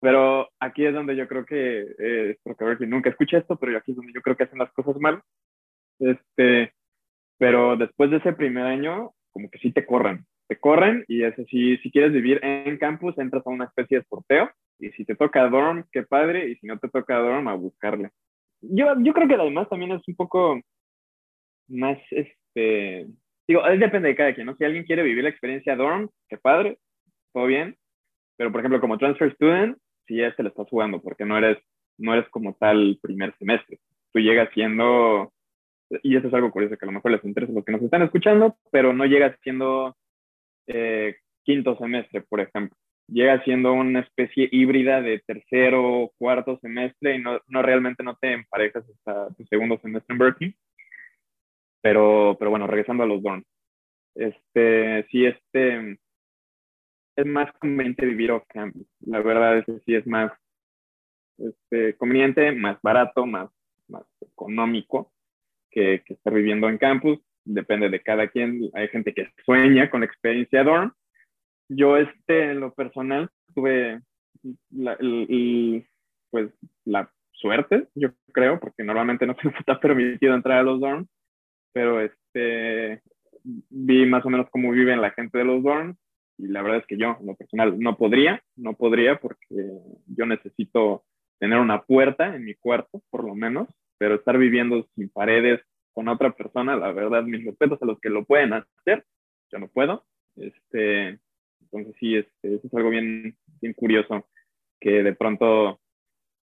pero aquí es donde yo creo que, eh, porque Berkeley nunca escuché esto, pero aquí es donde yo creo que hacen las cosas mal. Este, pero después de ese primer año, como que sí te corren te corren y es así, si quieres vivir en campus, entras a una especie de sorteo y si te toca dorm, qué padre, y si no te toca dorm, a buscarle. Yo, yo creo que además también es un poco más, este, digo, depende de cada quien, ¿no? Si alguien quiere vivir la experiencia dorm, qué padre, todo bien, pero por ejemplo, como transfer student, si ya te lo estás jugando, porque no eres, no eres como tal primer semestre. Tú llegas siendo, y eso es algo curioso que a lo mejor les interesa a los que nos están escuchando, pero no llegas siendo eh, quinto semestre, por ejemplo. Llega siendo una especie híbrida de tercero o cuarto semestre y no, no, realmente no te emparejas hasta tu segundo semestre en Berkeley. Pero, pero bueno, regresando a los dorms. Este, sí, este, es más conveniente vivir off campus. La verdad es que sí es más este, conveniente, más barato, más, más económico que, que estar viviendo en campus depende de cada quien. Hay gente que sueña con la experiencia dorm. Yo, este, en lo personal, tuve la, pues, la suerte, yo creo, porque normalmente no se está permitido entrar a los dorms, pero este, vi más o menos cómo viven la gente de los dorms y la verdad es que yo, en lo personal, no podría, no podría porque yo necesito tener una puerta en mi cuarto, por lo menos, pero estar viviendo sin paredes, con otra persona, la verdad, mis respetos a los que lo pueden hacer, yo no puedo. Este, entonces sí, este, eso es algo bien, bien curioso, que de pronto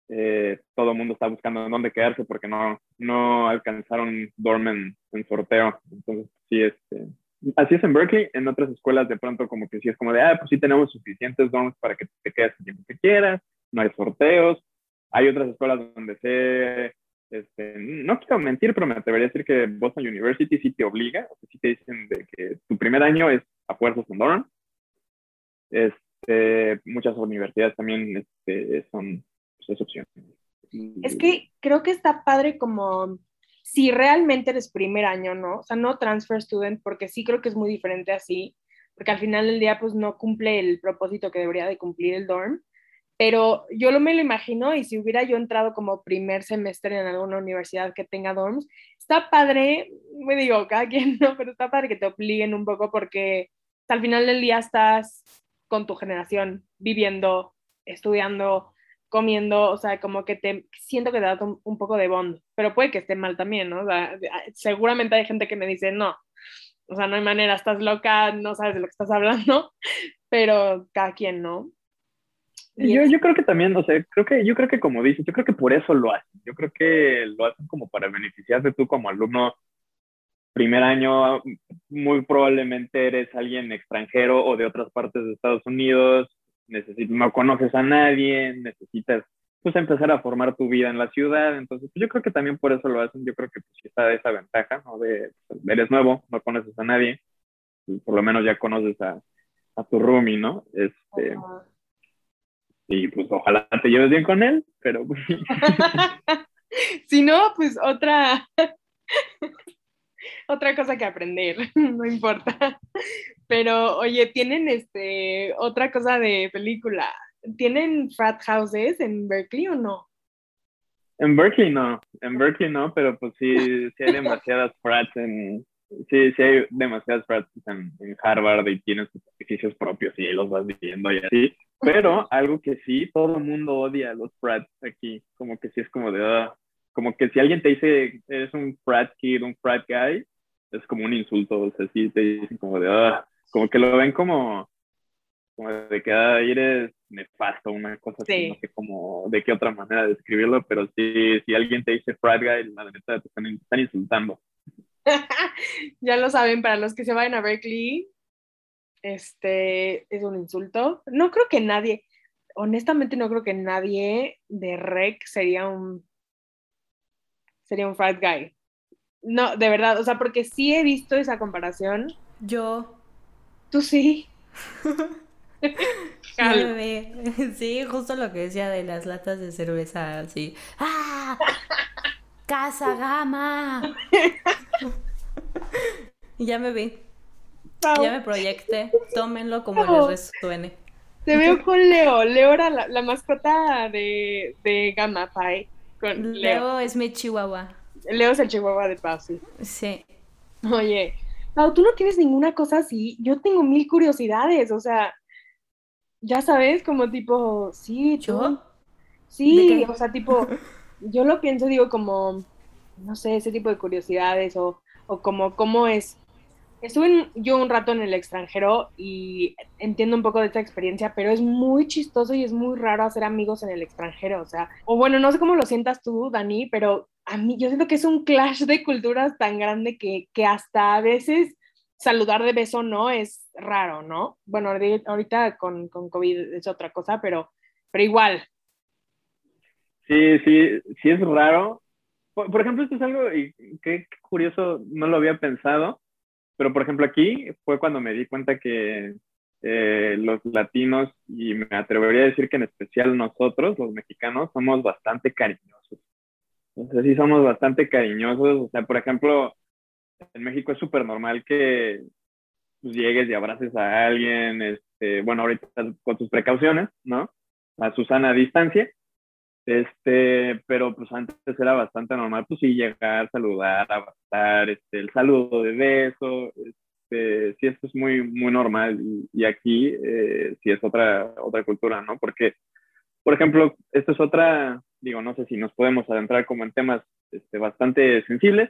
eh, todo el mundo está buscando en dónde quedarse porque no, no alcanzaron dormen en, sorteo. Entonces sí, este, así es en Berkeley, en otras escuelas de pronto como que sí es como de, ah, pues sí tenemos suficientes dorms para que te quedes el tiempo que quieras, no hay sorteos. Hay otras escuelas donde se este, no quiero mentir, pero me atrevería a decir que Boston University sí te obliga, o sea, sí te dicen de que tu primer año es a fuerzas en Durham. Este, muchas universidades también este, son pues, opciones.
Es que creo que está padre como si realmente eres primer año, ¿no? O sea, no transfer student, porque sí creo que es muy diferente así, porque al final del día pues no cumple el propósito que debería de cumplir el dorm pero yo lo me lo imagino y si hubiera yo entrado como primer semestre en alguna universidad que tenga dorms, está padre, me digo, cada quien no, pero está padre que te obliguen un poco porque al final del día estás con tu generación viviendo, estudiando, comiendo, o sea, como que te siento que te da un, poco de bond, pero puede que esté mal también, ¿no? O sea, seguramente hay gente que me dice, no, o sea, no hay manera, estás loca, no sabes de lo que estás hablando, pero cada quien, ¿no?
Yo, yo creo que también, o sea, creo que, yo creo que como dices, yo creo que por eso lo hacen. Yo creo que lo hacen como para beneficiarte tú como alumno. Primer año, muy probablemente eres alguien extranjero o de otras partes de Estados Unidos, no conoces a nadie, necesitas pues empezar a formar tu vida en la ciudad. Entonces, pues, yo creo que también por eso lo hacen. Yo creo que pues, está esa ventaja, ¿no? De, pues, eres nuevo, no conoces a nadie, por lo menos ya conoces a, a tu roomie, ¿no? Este, y pues ojalá te lleves bien con él, pero... Pues,
si no, pues otra... otra cosa que aprender, no importa. Pero oye, tienen este otra cosa de película. ¿Tienen frat houses en Berkeley o no?
En Berkeley no, en Berkeley no, pero pues sí, sí hay demasiadas frats en, sí, sí hay demasiadas frats en, en, Harvard y tienen sus edificios propios y los vas viendo y así. Pero algo que sí, todo el mundo odia a los frats aquí, como que sí es como de, uh, como que si alguien te dice eres un frat kid, un frat guy, es como un insulto, o sea, sí te dicen como de, uh, como que lo ven como, como de que ah, eres nefasto, una cosa así, no sé cómo, de qué otra manera describirlo, pero sí, si alguien te dice frat guy, la neta te están, están insultando.
ya lo saben, para los que se vayan a Berkeley, este es un insulto. No creo que nadie, honestamente no creo que nadie de rec sería un sería un frat guy. No, de verdad, o sea, porque sí he visto esa comparación.
Yo.
Tú sí.
sí, justo lo que decía de las latas de cerveza, así. ¡Ah! ¡Casa Gama! ya me vi. Ya me proyecté. Tómenlo como les resuene.
Te veo con Leo. Leo era la, mascota de, de Gamma Pie. Con
Leo. es mi chihuahua.
Leo es el chihuahua de Pau, sí.
Sí.
Oye, Pau, tú no tienes ninguna cosa así. Yo tengo mil curiosidades, o sea, ya sabes, como tipo, sí,
¿Yo?
Sí, o sea, tipo, yo lo pienso, digo, como, no sé, ese tipo de curiosidades o, o como cómo es. Estuve yo un rato en el extranjero y entiendo un poco de esta experiencia, pero es muy chistoso y es muy raro hacer amigos en el extranjero, o sea, o bueno, no sé cómo lo sientas tú, Dani, pero a mí yo siento que es un clash de culturas tan grande que, que hasta a veces saludar de beso no es raro, ¿no? Bueno, ahorita con, con COVID es otra cosa, pero, pero igual,
Sí, sí, sí es raro. Por, ejemplo, esto es algo y qué curioso, no lo había pensado, pero por ejemplo aquí fue cuando me di cuenta que eh, los latinos, y me atrevería a decir que en especial nosotros, los mexicanos, somos bastante cariñosos. Entonces sí somos bastante cariñosos. O sea, por ejemplo, en México es súper normal que pues, llegues y abraces a alguien, este, bueno, ahorita con sus precauciones, ¿no? A su sana distancia este, pero pues antes era bastante normal, pues sí, llegar, saludar, abrazar, este, el saludo de beso, este, sí, esto es muy, muy normal y, aquí eh, sí es otra, otra cultura, ¿no? Porque, por ejemplo, esto es otra, digo, no sé si nos podemos adentrar como en temas este, bastante sensibles,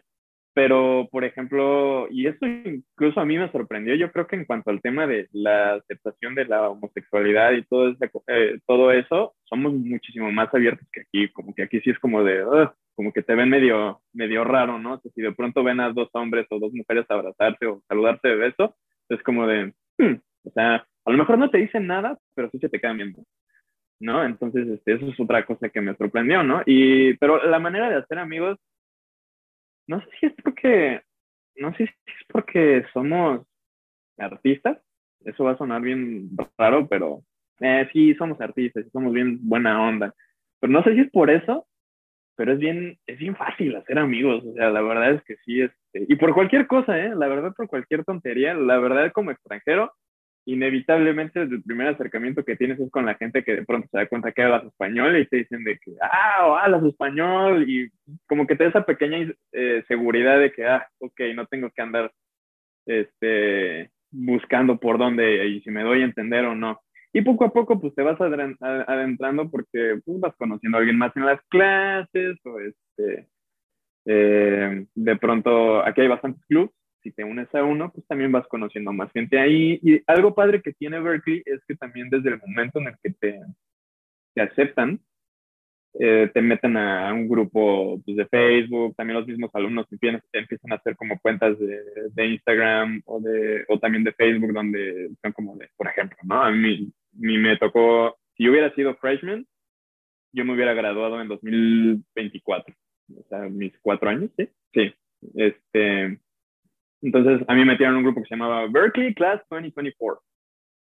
pero, por ejemplo, y esto incluso a mí me sorprendió, yo creo que en cuanto al tema de la aceptación de la homosexualidad y todo, ese, eh, todo eso, somos muchísimo más abiertos que aquí, como que aquí sí es como de, como que te ven medio, medio raro, ¿no? si de pronto ven a dos hombres o dos mujeres abrazarse o saludarse de beso, es como de, hmm", o sea, a lo mejor no te dicen nada, pero sí se te quedan viendo. ¿No? Entonces, este, eso es otra cosa que me sorprendió, ¿no? Y, pero la manera de hacer amigos no sé si es porque, no sé si es porque somos artistas, eso va a sonar bien raro, pero eh, sí somos artistas, somos bien buena onda, pero no sé si es por eso, pero es bien, es bien fácil hacer amigos, o sea, la verdad es que sí, este, y por cualquier cosa, ¿eh? La verdad, por cualquier tontería, la verdad como extranjero, inevitablemente el primer acercamiento que tienes es con la gente que de pronto se da cuenta que hablas español y te dicen de que, ah, hablas español y como que te da esa pequeña eh, seguridad de que, ah, ok, no tengo que andar este, buscando por dónde y si me doy a entender o no. Y poco a poco pues te vas adentrando porque pues, vas conociendo a alguien más en las clases o este, eh, de pronto aquí hay bastantes clubs si te unes a uno, pues también vas conociendo más gente ahí. Y algo padre que tiene Berkeley es que también desde el momento en el que te, te aceptan, eh, te meten a un grupo pues, de Facebook, también los mismos alumnos empiezan, empiezan a hacer como cuentas de, de, Instagram o, de, o también de Facebook, donde son como de, por ejemplo, ¿no? A mí, mí me tocó, si yo hubiera sido freshman, yo me hubiera graduado en 2024, o sea, mis cuatro años, ¿sí? Sí. Este, entonces a mí me metieron un grupo que se llamaba Berkeley Class 2024.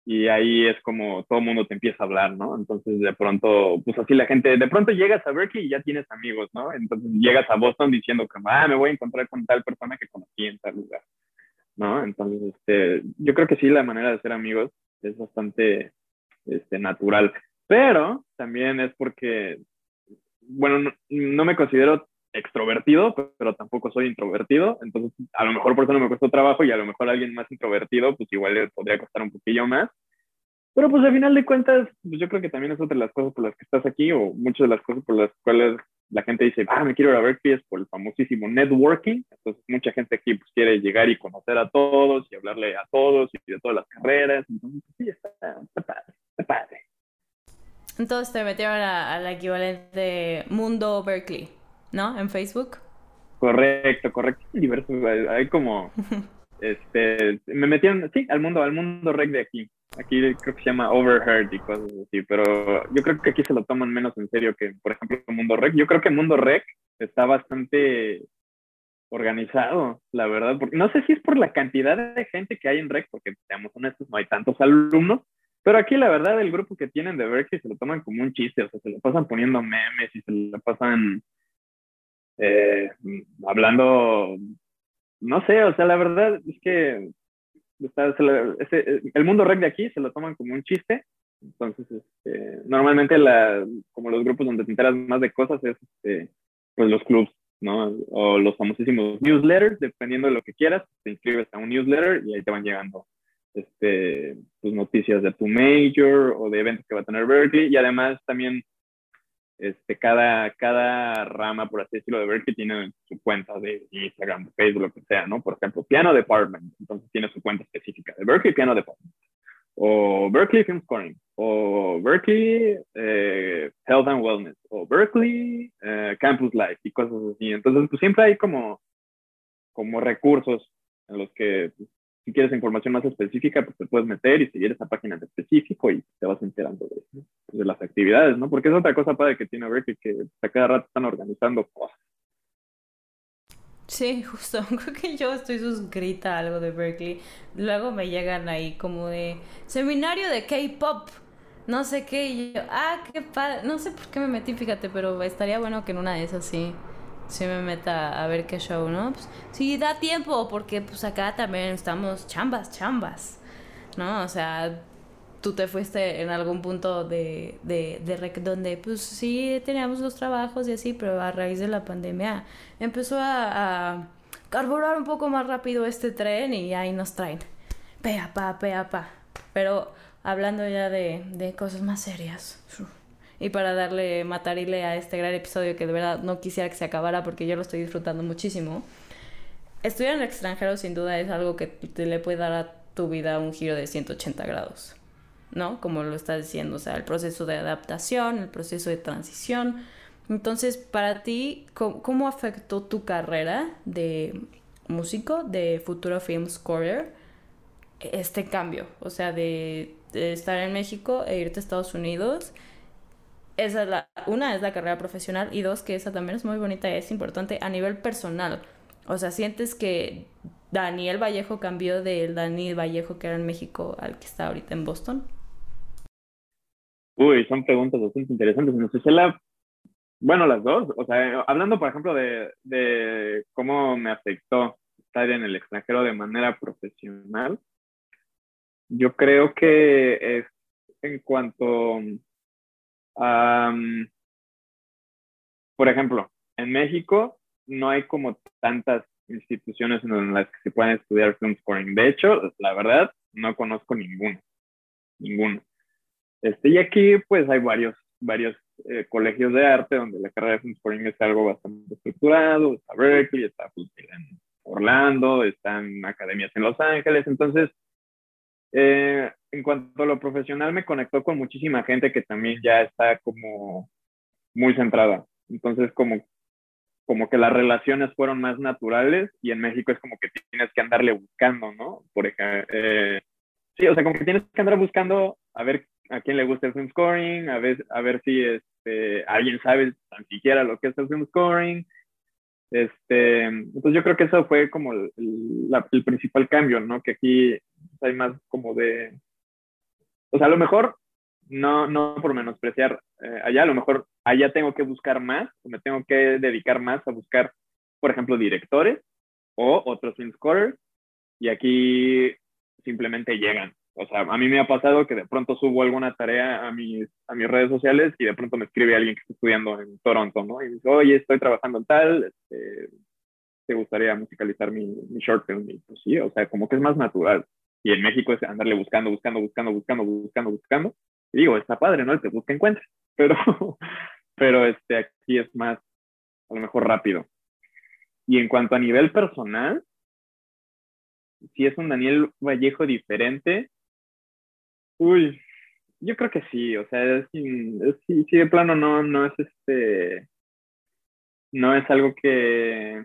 Y ahí es como todo mundo te empieza a hablar, ¿no? Entonces de pronto, pues así la gente, de pronto llegas a Berkeley y ya tienes amigos, ¿no? Entonces llegas a Boston diciendo que, ah, me voy a encontrar con tal persona que conocí en tal lugar, ¿no? Entonces, este, yo creo que sí, la manera de ser amigos es bastante este, natural. Pero también es porque, bueno, no, no me considero extrovertido, pero tampoco soy introvertido, entonces a lo mejor por eso no me costó trabajo y a lo mejor alguien más introvertido, pues igual le podría costar un poquillo más. Pero pues al final de cuentas, pues yo creo que también es otra de las cosas por las que estás aquí o muchas de las cosas por las cuales la gente dice, ah, me quiero ir a Berkeley es por el famosísimo networking. Entonces mucha gente aquí pues quiere llegar y conocer a todos y hablarle a todos y de todas las carreras. Entonces pues, sí, está, está padre, está padre.
Entonces te metieron a, la equivalente Mundo Berkeley. ¿No? En Facebook.
Correcto, correcto. Diversos, hay como, este, me metieron, sí, al mundo, al mundo rec de aquí. Aquí creo que se llama Overheard y cosas así, pero yo creo que aquí se lo toman menos en serio que, por ejemplo, el Mundo Rec. Yo creo que el Mundo Rec está bastante organizado, la verdad, porque no sé si es por la cantidad de gente que hay en Rec, porque seamos honestos, no hay tantos alumnos, pero aquí la verdad el grupo que tienen de Berkeley se lo toman como un chiste, o sea, se lo pasan poniendo memes y se lo pasan eh, hablando, no sé, o sea, la verdad es que el mundo rec de aquí se lo toman como un chiste. Entonces, este, normalmente la, como los grupos donde te enteras más de cosas es este, pues los clubs, ¿no? O los famosísimos newsletters, dependiendo de lo que quieras, te inscribes a un newsletter y ahí te van llegando este, tus noticias de tu major o de eventos que va a tener Berkeley y además también este, cada, cada rama, por así decirlo, de Berkeley tiene su cuenta de Instagram, Facebook, lo que sea, ¿no? Por ejemplo, Piano Department, entonces tiene su cuenta específica de Berkeley Piano Department, o Berkeley Film Scoring, o Berkeley eh, Health and Wellness, o Berkeley eh, Campus Life y cosas así. Entonces, pues siempre hay como, como recursos en los que pues, si quieres información más específica, pues te puedes meter y seguir esa página de específico y te vas enterando de, pues, de las actividades, ¿no? Porque es otra cosa padre que tiene Berkeley, que a cada rato están organizando cosas.
Sí, justo. Creo que yo estoy suscrita a algo de Berkeley. Luego me llegan ahí como de seminario de K-pop. No sé qué. Y yo, ah, qué padre. No sé por qué me metí, fíjate, pero estaría bueno que en una de esas sí sí me meta a ver qué show, ¿no? Pues, sí, da tiempo, porque pues acá también estamos chambas, chambas, ¿no? O sea, tú te fuiste en algún punto de, de, de donde pues sí teníamos los trabajos y así, pero a raíz de la pandemia empezó a, a carburar un poco más rápido este tren y ahí nos traen. Pea, pa, pea, pa. Pero hablando ya de, de cosas más serias y para darle matarile a este gran episodio que de verdad no quisiera que se acabara porque yo lo estoy disfrutando muchísimo. Estudiar en el extranjero sin duda es algo que te le puede dar a tu vida un giro de 180 grados, ¿no? Como lo estás diciendo, o sea, el proceso de adaptación, el proceso de transición. Entonces, para ti, ¿cómo, afectó tu carrera de músico, de futuro film scorer, este cambio? O sea, de, de estar en México e irte a Estados Unidos esa es la, una es la carrera profesional y dos, que esa también es muy bonita y es importante a nivel personal. O sea, sientes que Daniel Vallejo cambió del Daniel Vallejo que era en México al que está ahorita en Boston.
Uy, son preguntas bastante interesantes. No sé la... Bueno, las dos. O sea, hablando, por ejemplo, de, de cómo me afectó estar en el extranjero de manera profesional, yo creo que es en cuanto por ejemplo, en México no hay como tantas instituciones en las que se puedan estudiar film scoring. De hecho, la verdad, no conozco ninguna. Ninguna. Este, y aquí, pues, hay varios, varios eh, colegios de arte donde la carrera de film scoring es algo bastante estructurado. Está Berkeley, está pues, en Orlando, están academias en Los Ángeles. Entonces, eh, en cuanto a lo profesional, me conectó con muchísima gente que también ya está como muy centrada. Entonces, como, como que las relaciones fueron más naturales y en México es como que tienes que andarle buscando, ¿no? Por ejemplo, eh, sí, o sea, como que tienes que andar buscando a ver a quién le gusta el film scoring, a ver, a ver si este, alguien sabe tan siquiera lo que es el film scoring. Este, entonces yo creo que eso fue como el, el principal cambio, ¿no? Que aquí hay más como de, o sea, a lo mejor, no, no por menospreciar eh, allá, a lo mejor allá tengo que buscar más, o me tengo que dedicar más a buscar, por ejemplo, directores o otros film scorers, y aquí simplemente llegan, O sea, a mí me ha pasado que de pronto subo alguna tarea a mis, a mis redes sociales y de pronto me escribe alguien que está estudiando en Toronto, ¿no? Y dice, oye, estoy trabajando en tal, este, ¿te gustaría musicalizar mi, mi short film? Y pues sí, o sea, como que es más natural. Y en México es andarle buscando, buscando, buscando, buscando, buscando, buscando. Y digo, está padre, ¿no? El que busca encuentra. Pero, pero este, aquí es más, a lo mejor rápido. Y en cuanto a nivel personal, si es un Daniel Vallejo diferente, uy, yo creo que sí, o sea, si, de plano no, no es este, no es algo que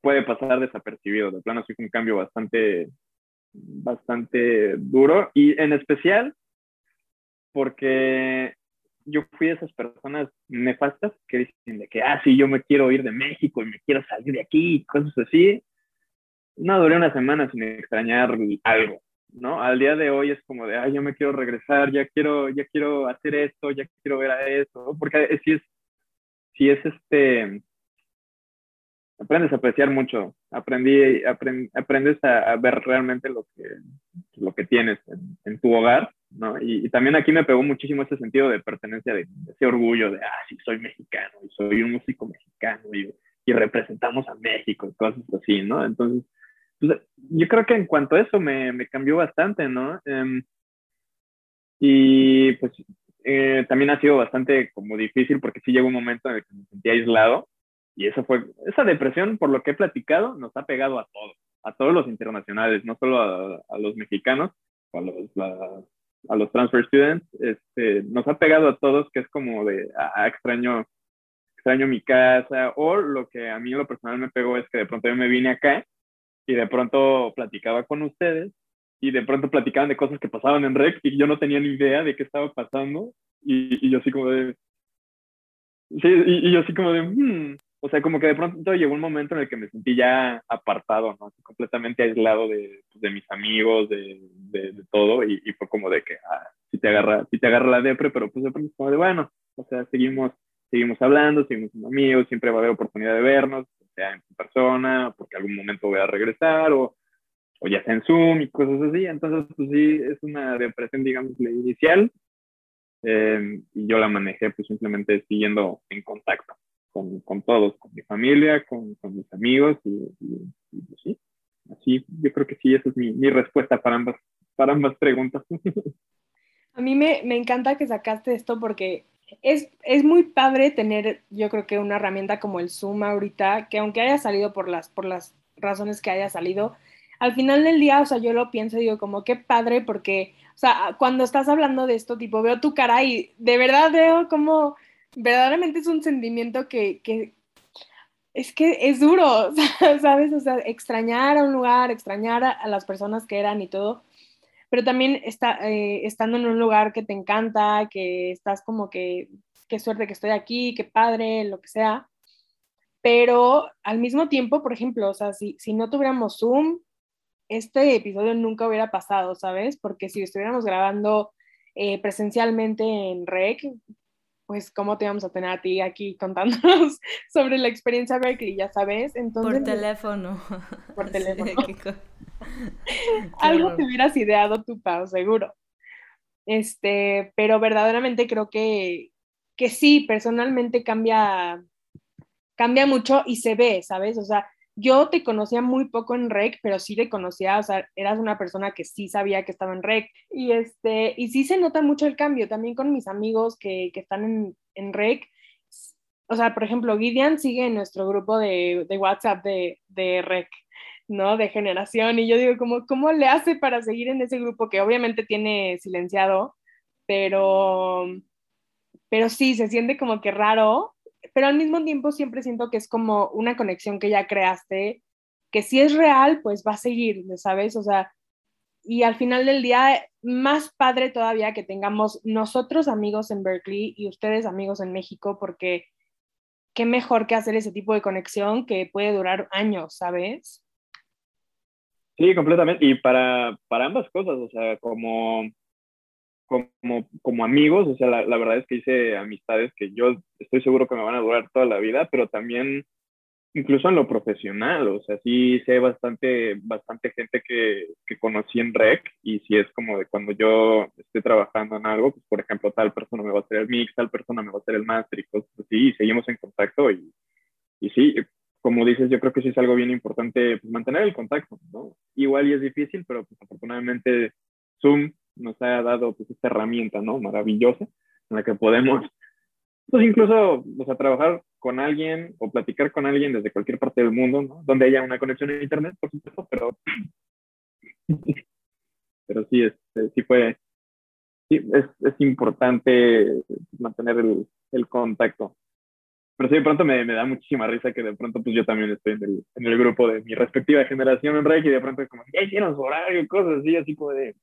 puede pasar desapercibido, de plano sí fue un cambio bastante, bastante duro y en especial porque yo fui de esas personas nefastas que dicen de que, ah, sí, yo me quiero ir de México y me quiero salir de aquí y cosas así. No, duré una semana sin extrañar algo, ¿no? Al día de hoy es como de, ah, yo me quiero regresar, ya quiero, ya quiero hacer esto, ya quiero ver a eso, porque si es, si es este, aprendes a apreciar mucho, aprendí, aprendes a, ver realmente lo que, lo que tienes en, tu hogar, ¿no? Y, también aquí me pegó muchísimo ese sentido de pertenencia, de, ese orgullo de, ah, sí, soy mexicano, y soy un músico mexicano, y, y representamos a México, y cosas así, ¿no? Entonces, pues, yo creo que en cuanto a eso me, me cambió bastante, ¿no? Em, y pues eh, también ha sido bastante como difícil porque sí llegó un momento en el que me sentía aislado y eso fue, esa depresión, por lo que he platicado, nos ha pegado a todos, a todos los internacionales, no solo a, los mexicanos, a los, a los transfer students, este, nos ha pegado a todos, que es como de, ah, extraño, extraño mi casa, o lo que a mí lo personal me pegó es que de pronto yo me vine acá y de pronto platicaba con ustedes y de pronto platicaban de cosas que pasaban en REC y yo no tenía ni idea de qué estaba pasando y, y yo así como de... Sí, y, y yo así como de... Hmm, o sea, como que de pronto llegó un momento en el que me sentí ya apartado, ¿no? completamente aislado de, pues, de mis amigos, de, de, todo, y, y, fue como de que, ah, si te agarra, si te agarra la depre, pero pues de pronto como de, bueno, o sea, seguimos, seguimos hablando, seguimos siendo amigos, siempre va a haber oportunidad de vernos, sea en persona, porque algún momento voy a regresar, o, o ya sea en Zoom y cosas así, entonces pues sí, es una depresión, digamos, inicial, eh, y yo la manejé pues simplemente siguiendo en contacto con, con todos, con mi familia, con, con mis amigos y, pues sí, así yo creo que sí, esa es mi, mi respuesta para ambas, para ambas preguntas.
A mí me, me encanta que sacaste esto porque es, es, muy padre tener, yo creo que una herramienta como el Zoom ahorita, que aunque haya salido por las, por las razones que haya salido, al final del día, o sea, yo lo pienso y digo como qué padre porque, o sea, cuando estás hablando de esto, tipo, veo tu cara y de verdad veo como verdaderamente es un sentimiento que, que es que es duro, ¿sabes? O sea, extrañar a un lugar, extrañar a, las personas que eran y todo, pero también está, eh, estando en un lugar que te encanta, que estás como que, qué suerte que estoy aquí, qué padre, lo que sea. Pero al mismo tiempo, por ejemplo, o sea, si, si no tuviéramos Zoom, este episodio nunca hubiera pasado, ¿sabes? Porque si estuviéramos grabando eh, presencialmente en REC, pues cómo te vamos a tener a ti aquí contándonos sobre la experiencia Berkeley, ya sabes. Entonces,
por teléfono.
Por teléfono. Algo te hubieras ideado tú, Pau, seguro. Este, pero verdaderamente creo que, que sí, personalmente cambia, cambia mucho y se ve, ¿sabes? O sea, yo te conocía muy poco en REC, pero sí te conocía, o sea, eras una persona que sí sabía que estaba en REC. Y, este, y sí se nota mucho el cambio, también con mis amigos que, que están en, en REC. O sea, por ejemplo, Gideon sigue en nuestro grupo de, de WhatsApp de, de REC, ¿no? De generación. Y yo digo, como, ¿cómo le hace para seguir en ese grupo que obviamente tiene silenciado? Pero, pero sí, se siente como que raro pero al mismo tiempo siempre siento que es como una conexión que ya creaste, que si es real, pues va a seguir, ¿sabes? O sea, y al final del día, más padre todavía que tengamos nosotros amigos en Berkeley y ustedes amigos en México, porque qué mejor que hacer ese tipo de conexión que puede durar años, ¿sabes?
Sí, completamente. Y para, para ambas cosas, o sea, como como, como amigos, o sea, la, la, verdad es que hice amistades que yo estoy seguro que me van a durar toda la vida, pero también incluso en lo profesional, o sea, sí, sí hay bastante, bastante gente que, que conocí en REC y si es como de cuando yo estoy trabajando en algo, pues por ejemplo, tal persona me va a hacer el mix, tal persona me va a hacer el master y cosas así, y seguimos en contacto y, y sí, como dices, yo creo que sí es algo bien importante pues, mantener el contacto, ¿no? Igual y es difícil, pero pues afortunadamente Zoom nos ha dado pues esta herramienta, ¿no? Maravillosa, en la que podemos pues incluso, o sea, trabajar con alguien o platicar con alguien desde cualquier parte del mundo, ¿no? Donde haya una conexión a internet, por supuesto, pero, pero sí, este, sí fue, sí, es, es importante mantener el, el, contacto. Pero sí, de pronto me, me, da muchísima risa que de pronto pues yo también estoy en el, en el grupo de mi respectiva generación en Reiki y de pronto es como, ya hicieron su horario, cosas así, así como de,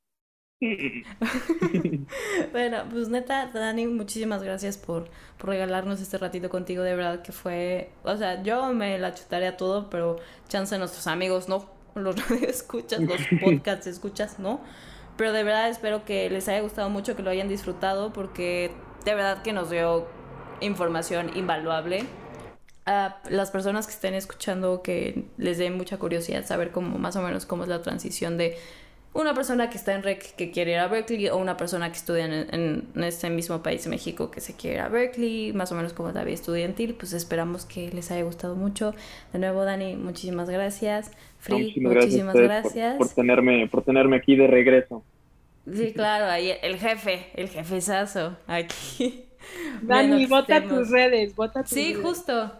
bueno, pues neta, Dani, muchísimas gracias por, por, regalarnos este ratito contigo. De verdad que fue. O sea, yo me la chutaré a todo, pero chance a nuestros amigos, no. Los escuchas, los podcasts escuchas, no. Pero de verdad espero que les haya gustado mucho, que lo hayan disfrutado, porque de verdad que nos dio información invaluable. A las personas que estén escuchando, que les dé mucha curiosidad saber cómo, más o menos, cómo es la transición de una persona que está en REC que quiere ir a Berkeley o una persona que estudia en, en, este mismo país, México, que se quiere ir a Berkeley, más o menos como la vida estudiantil, pues esperamos que les haya gustado mucho. De nuevo, Dani, muchísimas gracias. Free, muchísimas, gracias.
Por, tenerme, por tenerme aquí de regreso.
Sí, claro, ahí el jefe, el jefezazo, aquí.
Dani, vota tus redes, vota tus
Sí, justo.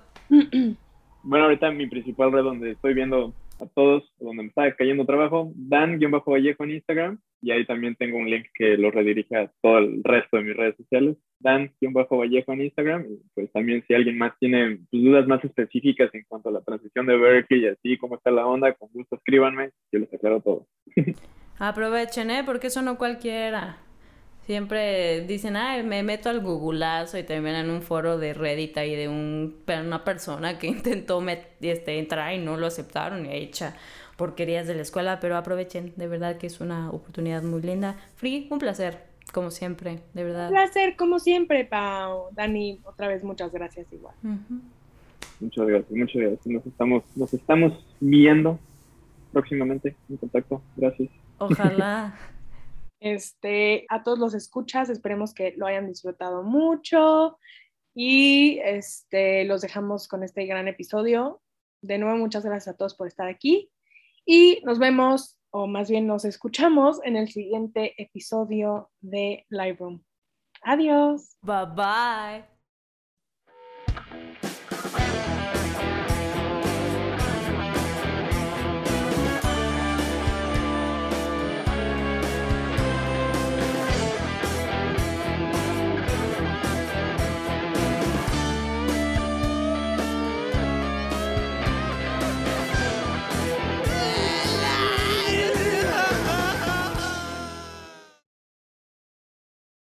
Bueno, ahorita mi principal red donde estoy viendo a todos donde me está cayendo trabajo, Dan-Vallejo en Instagram y ahí también tengo un link que lo redirige a todo el resto de mis redes sociales, Dan-Vallejo en Instagram y pues también si alguien más tiene pues, dudas más específicas en cuanto a la transición de Berkeley y así, cómo está la onda, con gusto escríbanme, yo les aclaro todo.
Aprovechen, ¿eh? Porque eso no cualquiera. Siempre dicen, ay, me meto al googleazo y terminan en un foro de Reddit y de un, una persona que intentó este, entrar y no lo aceptaron y echa porquerías de la escuela, pero aprovechen, de verdad que es una oportunidad muy linda. Free, un placer, como siempre, de verdad.
Un placer, como siempre, Pau. Dani, otra vez muchas gracias igual.
Muchas gracias, muchas gracias. Nos estamos, nos estamos viendo próximamente en contacto. Gracias.
Ojalá.
Este, a todos los escuchas, esperemos que lo hayan disfrutado mucho y este, los dejamos con este gran episodio. De nuevo, muchas gracias a todos por estar aquí y nos vemos, o más bien nos escuchamos en el siguiente episodio de Live Room. Adiós.
Bye bye.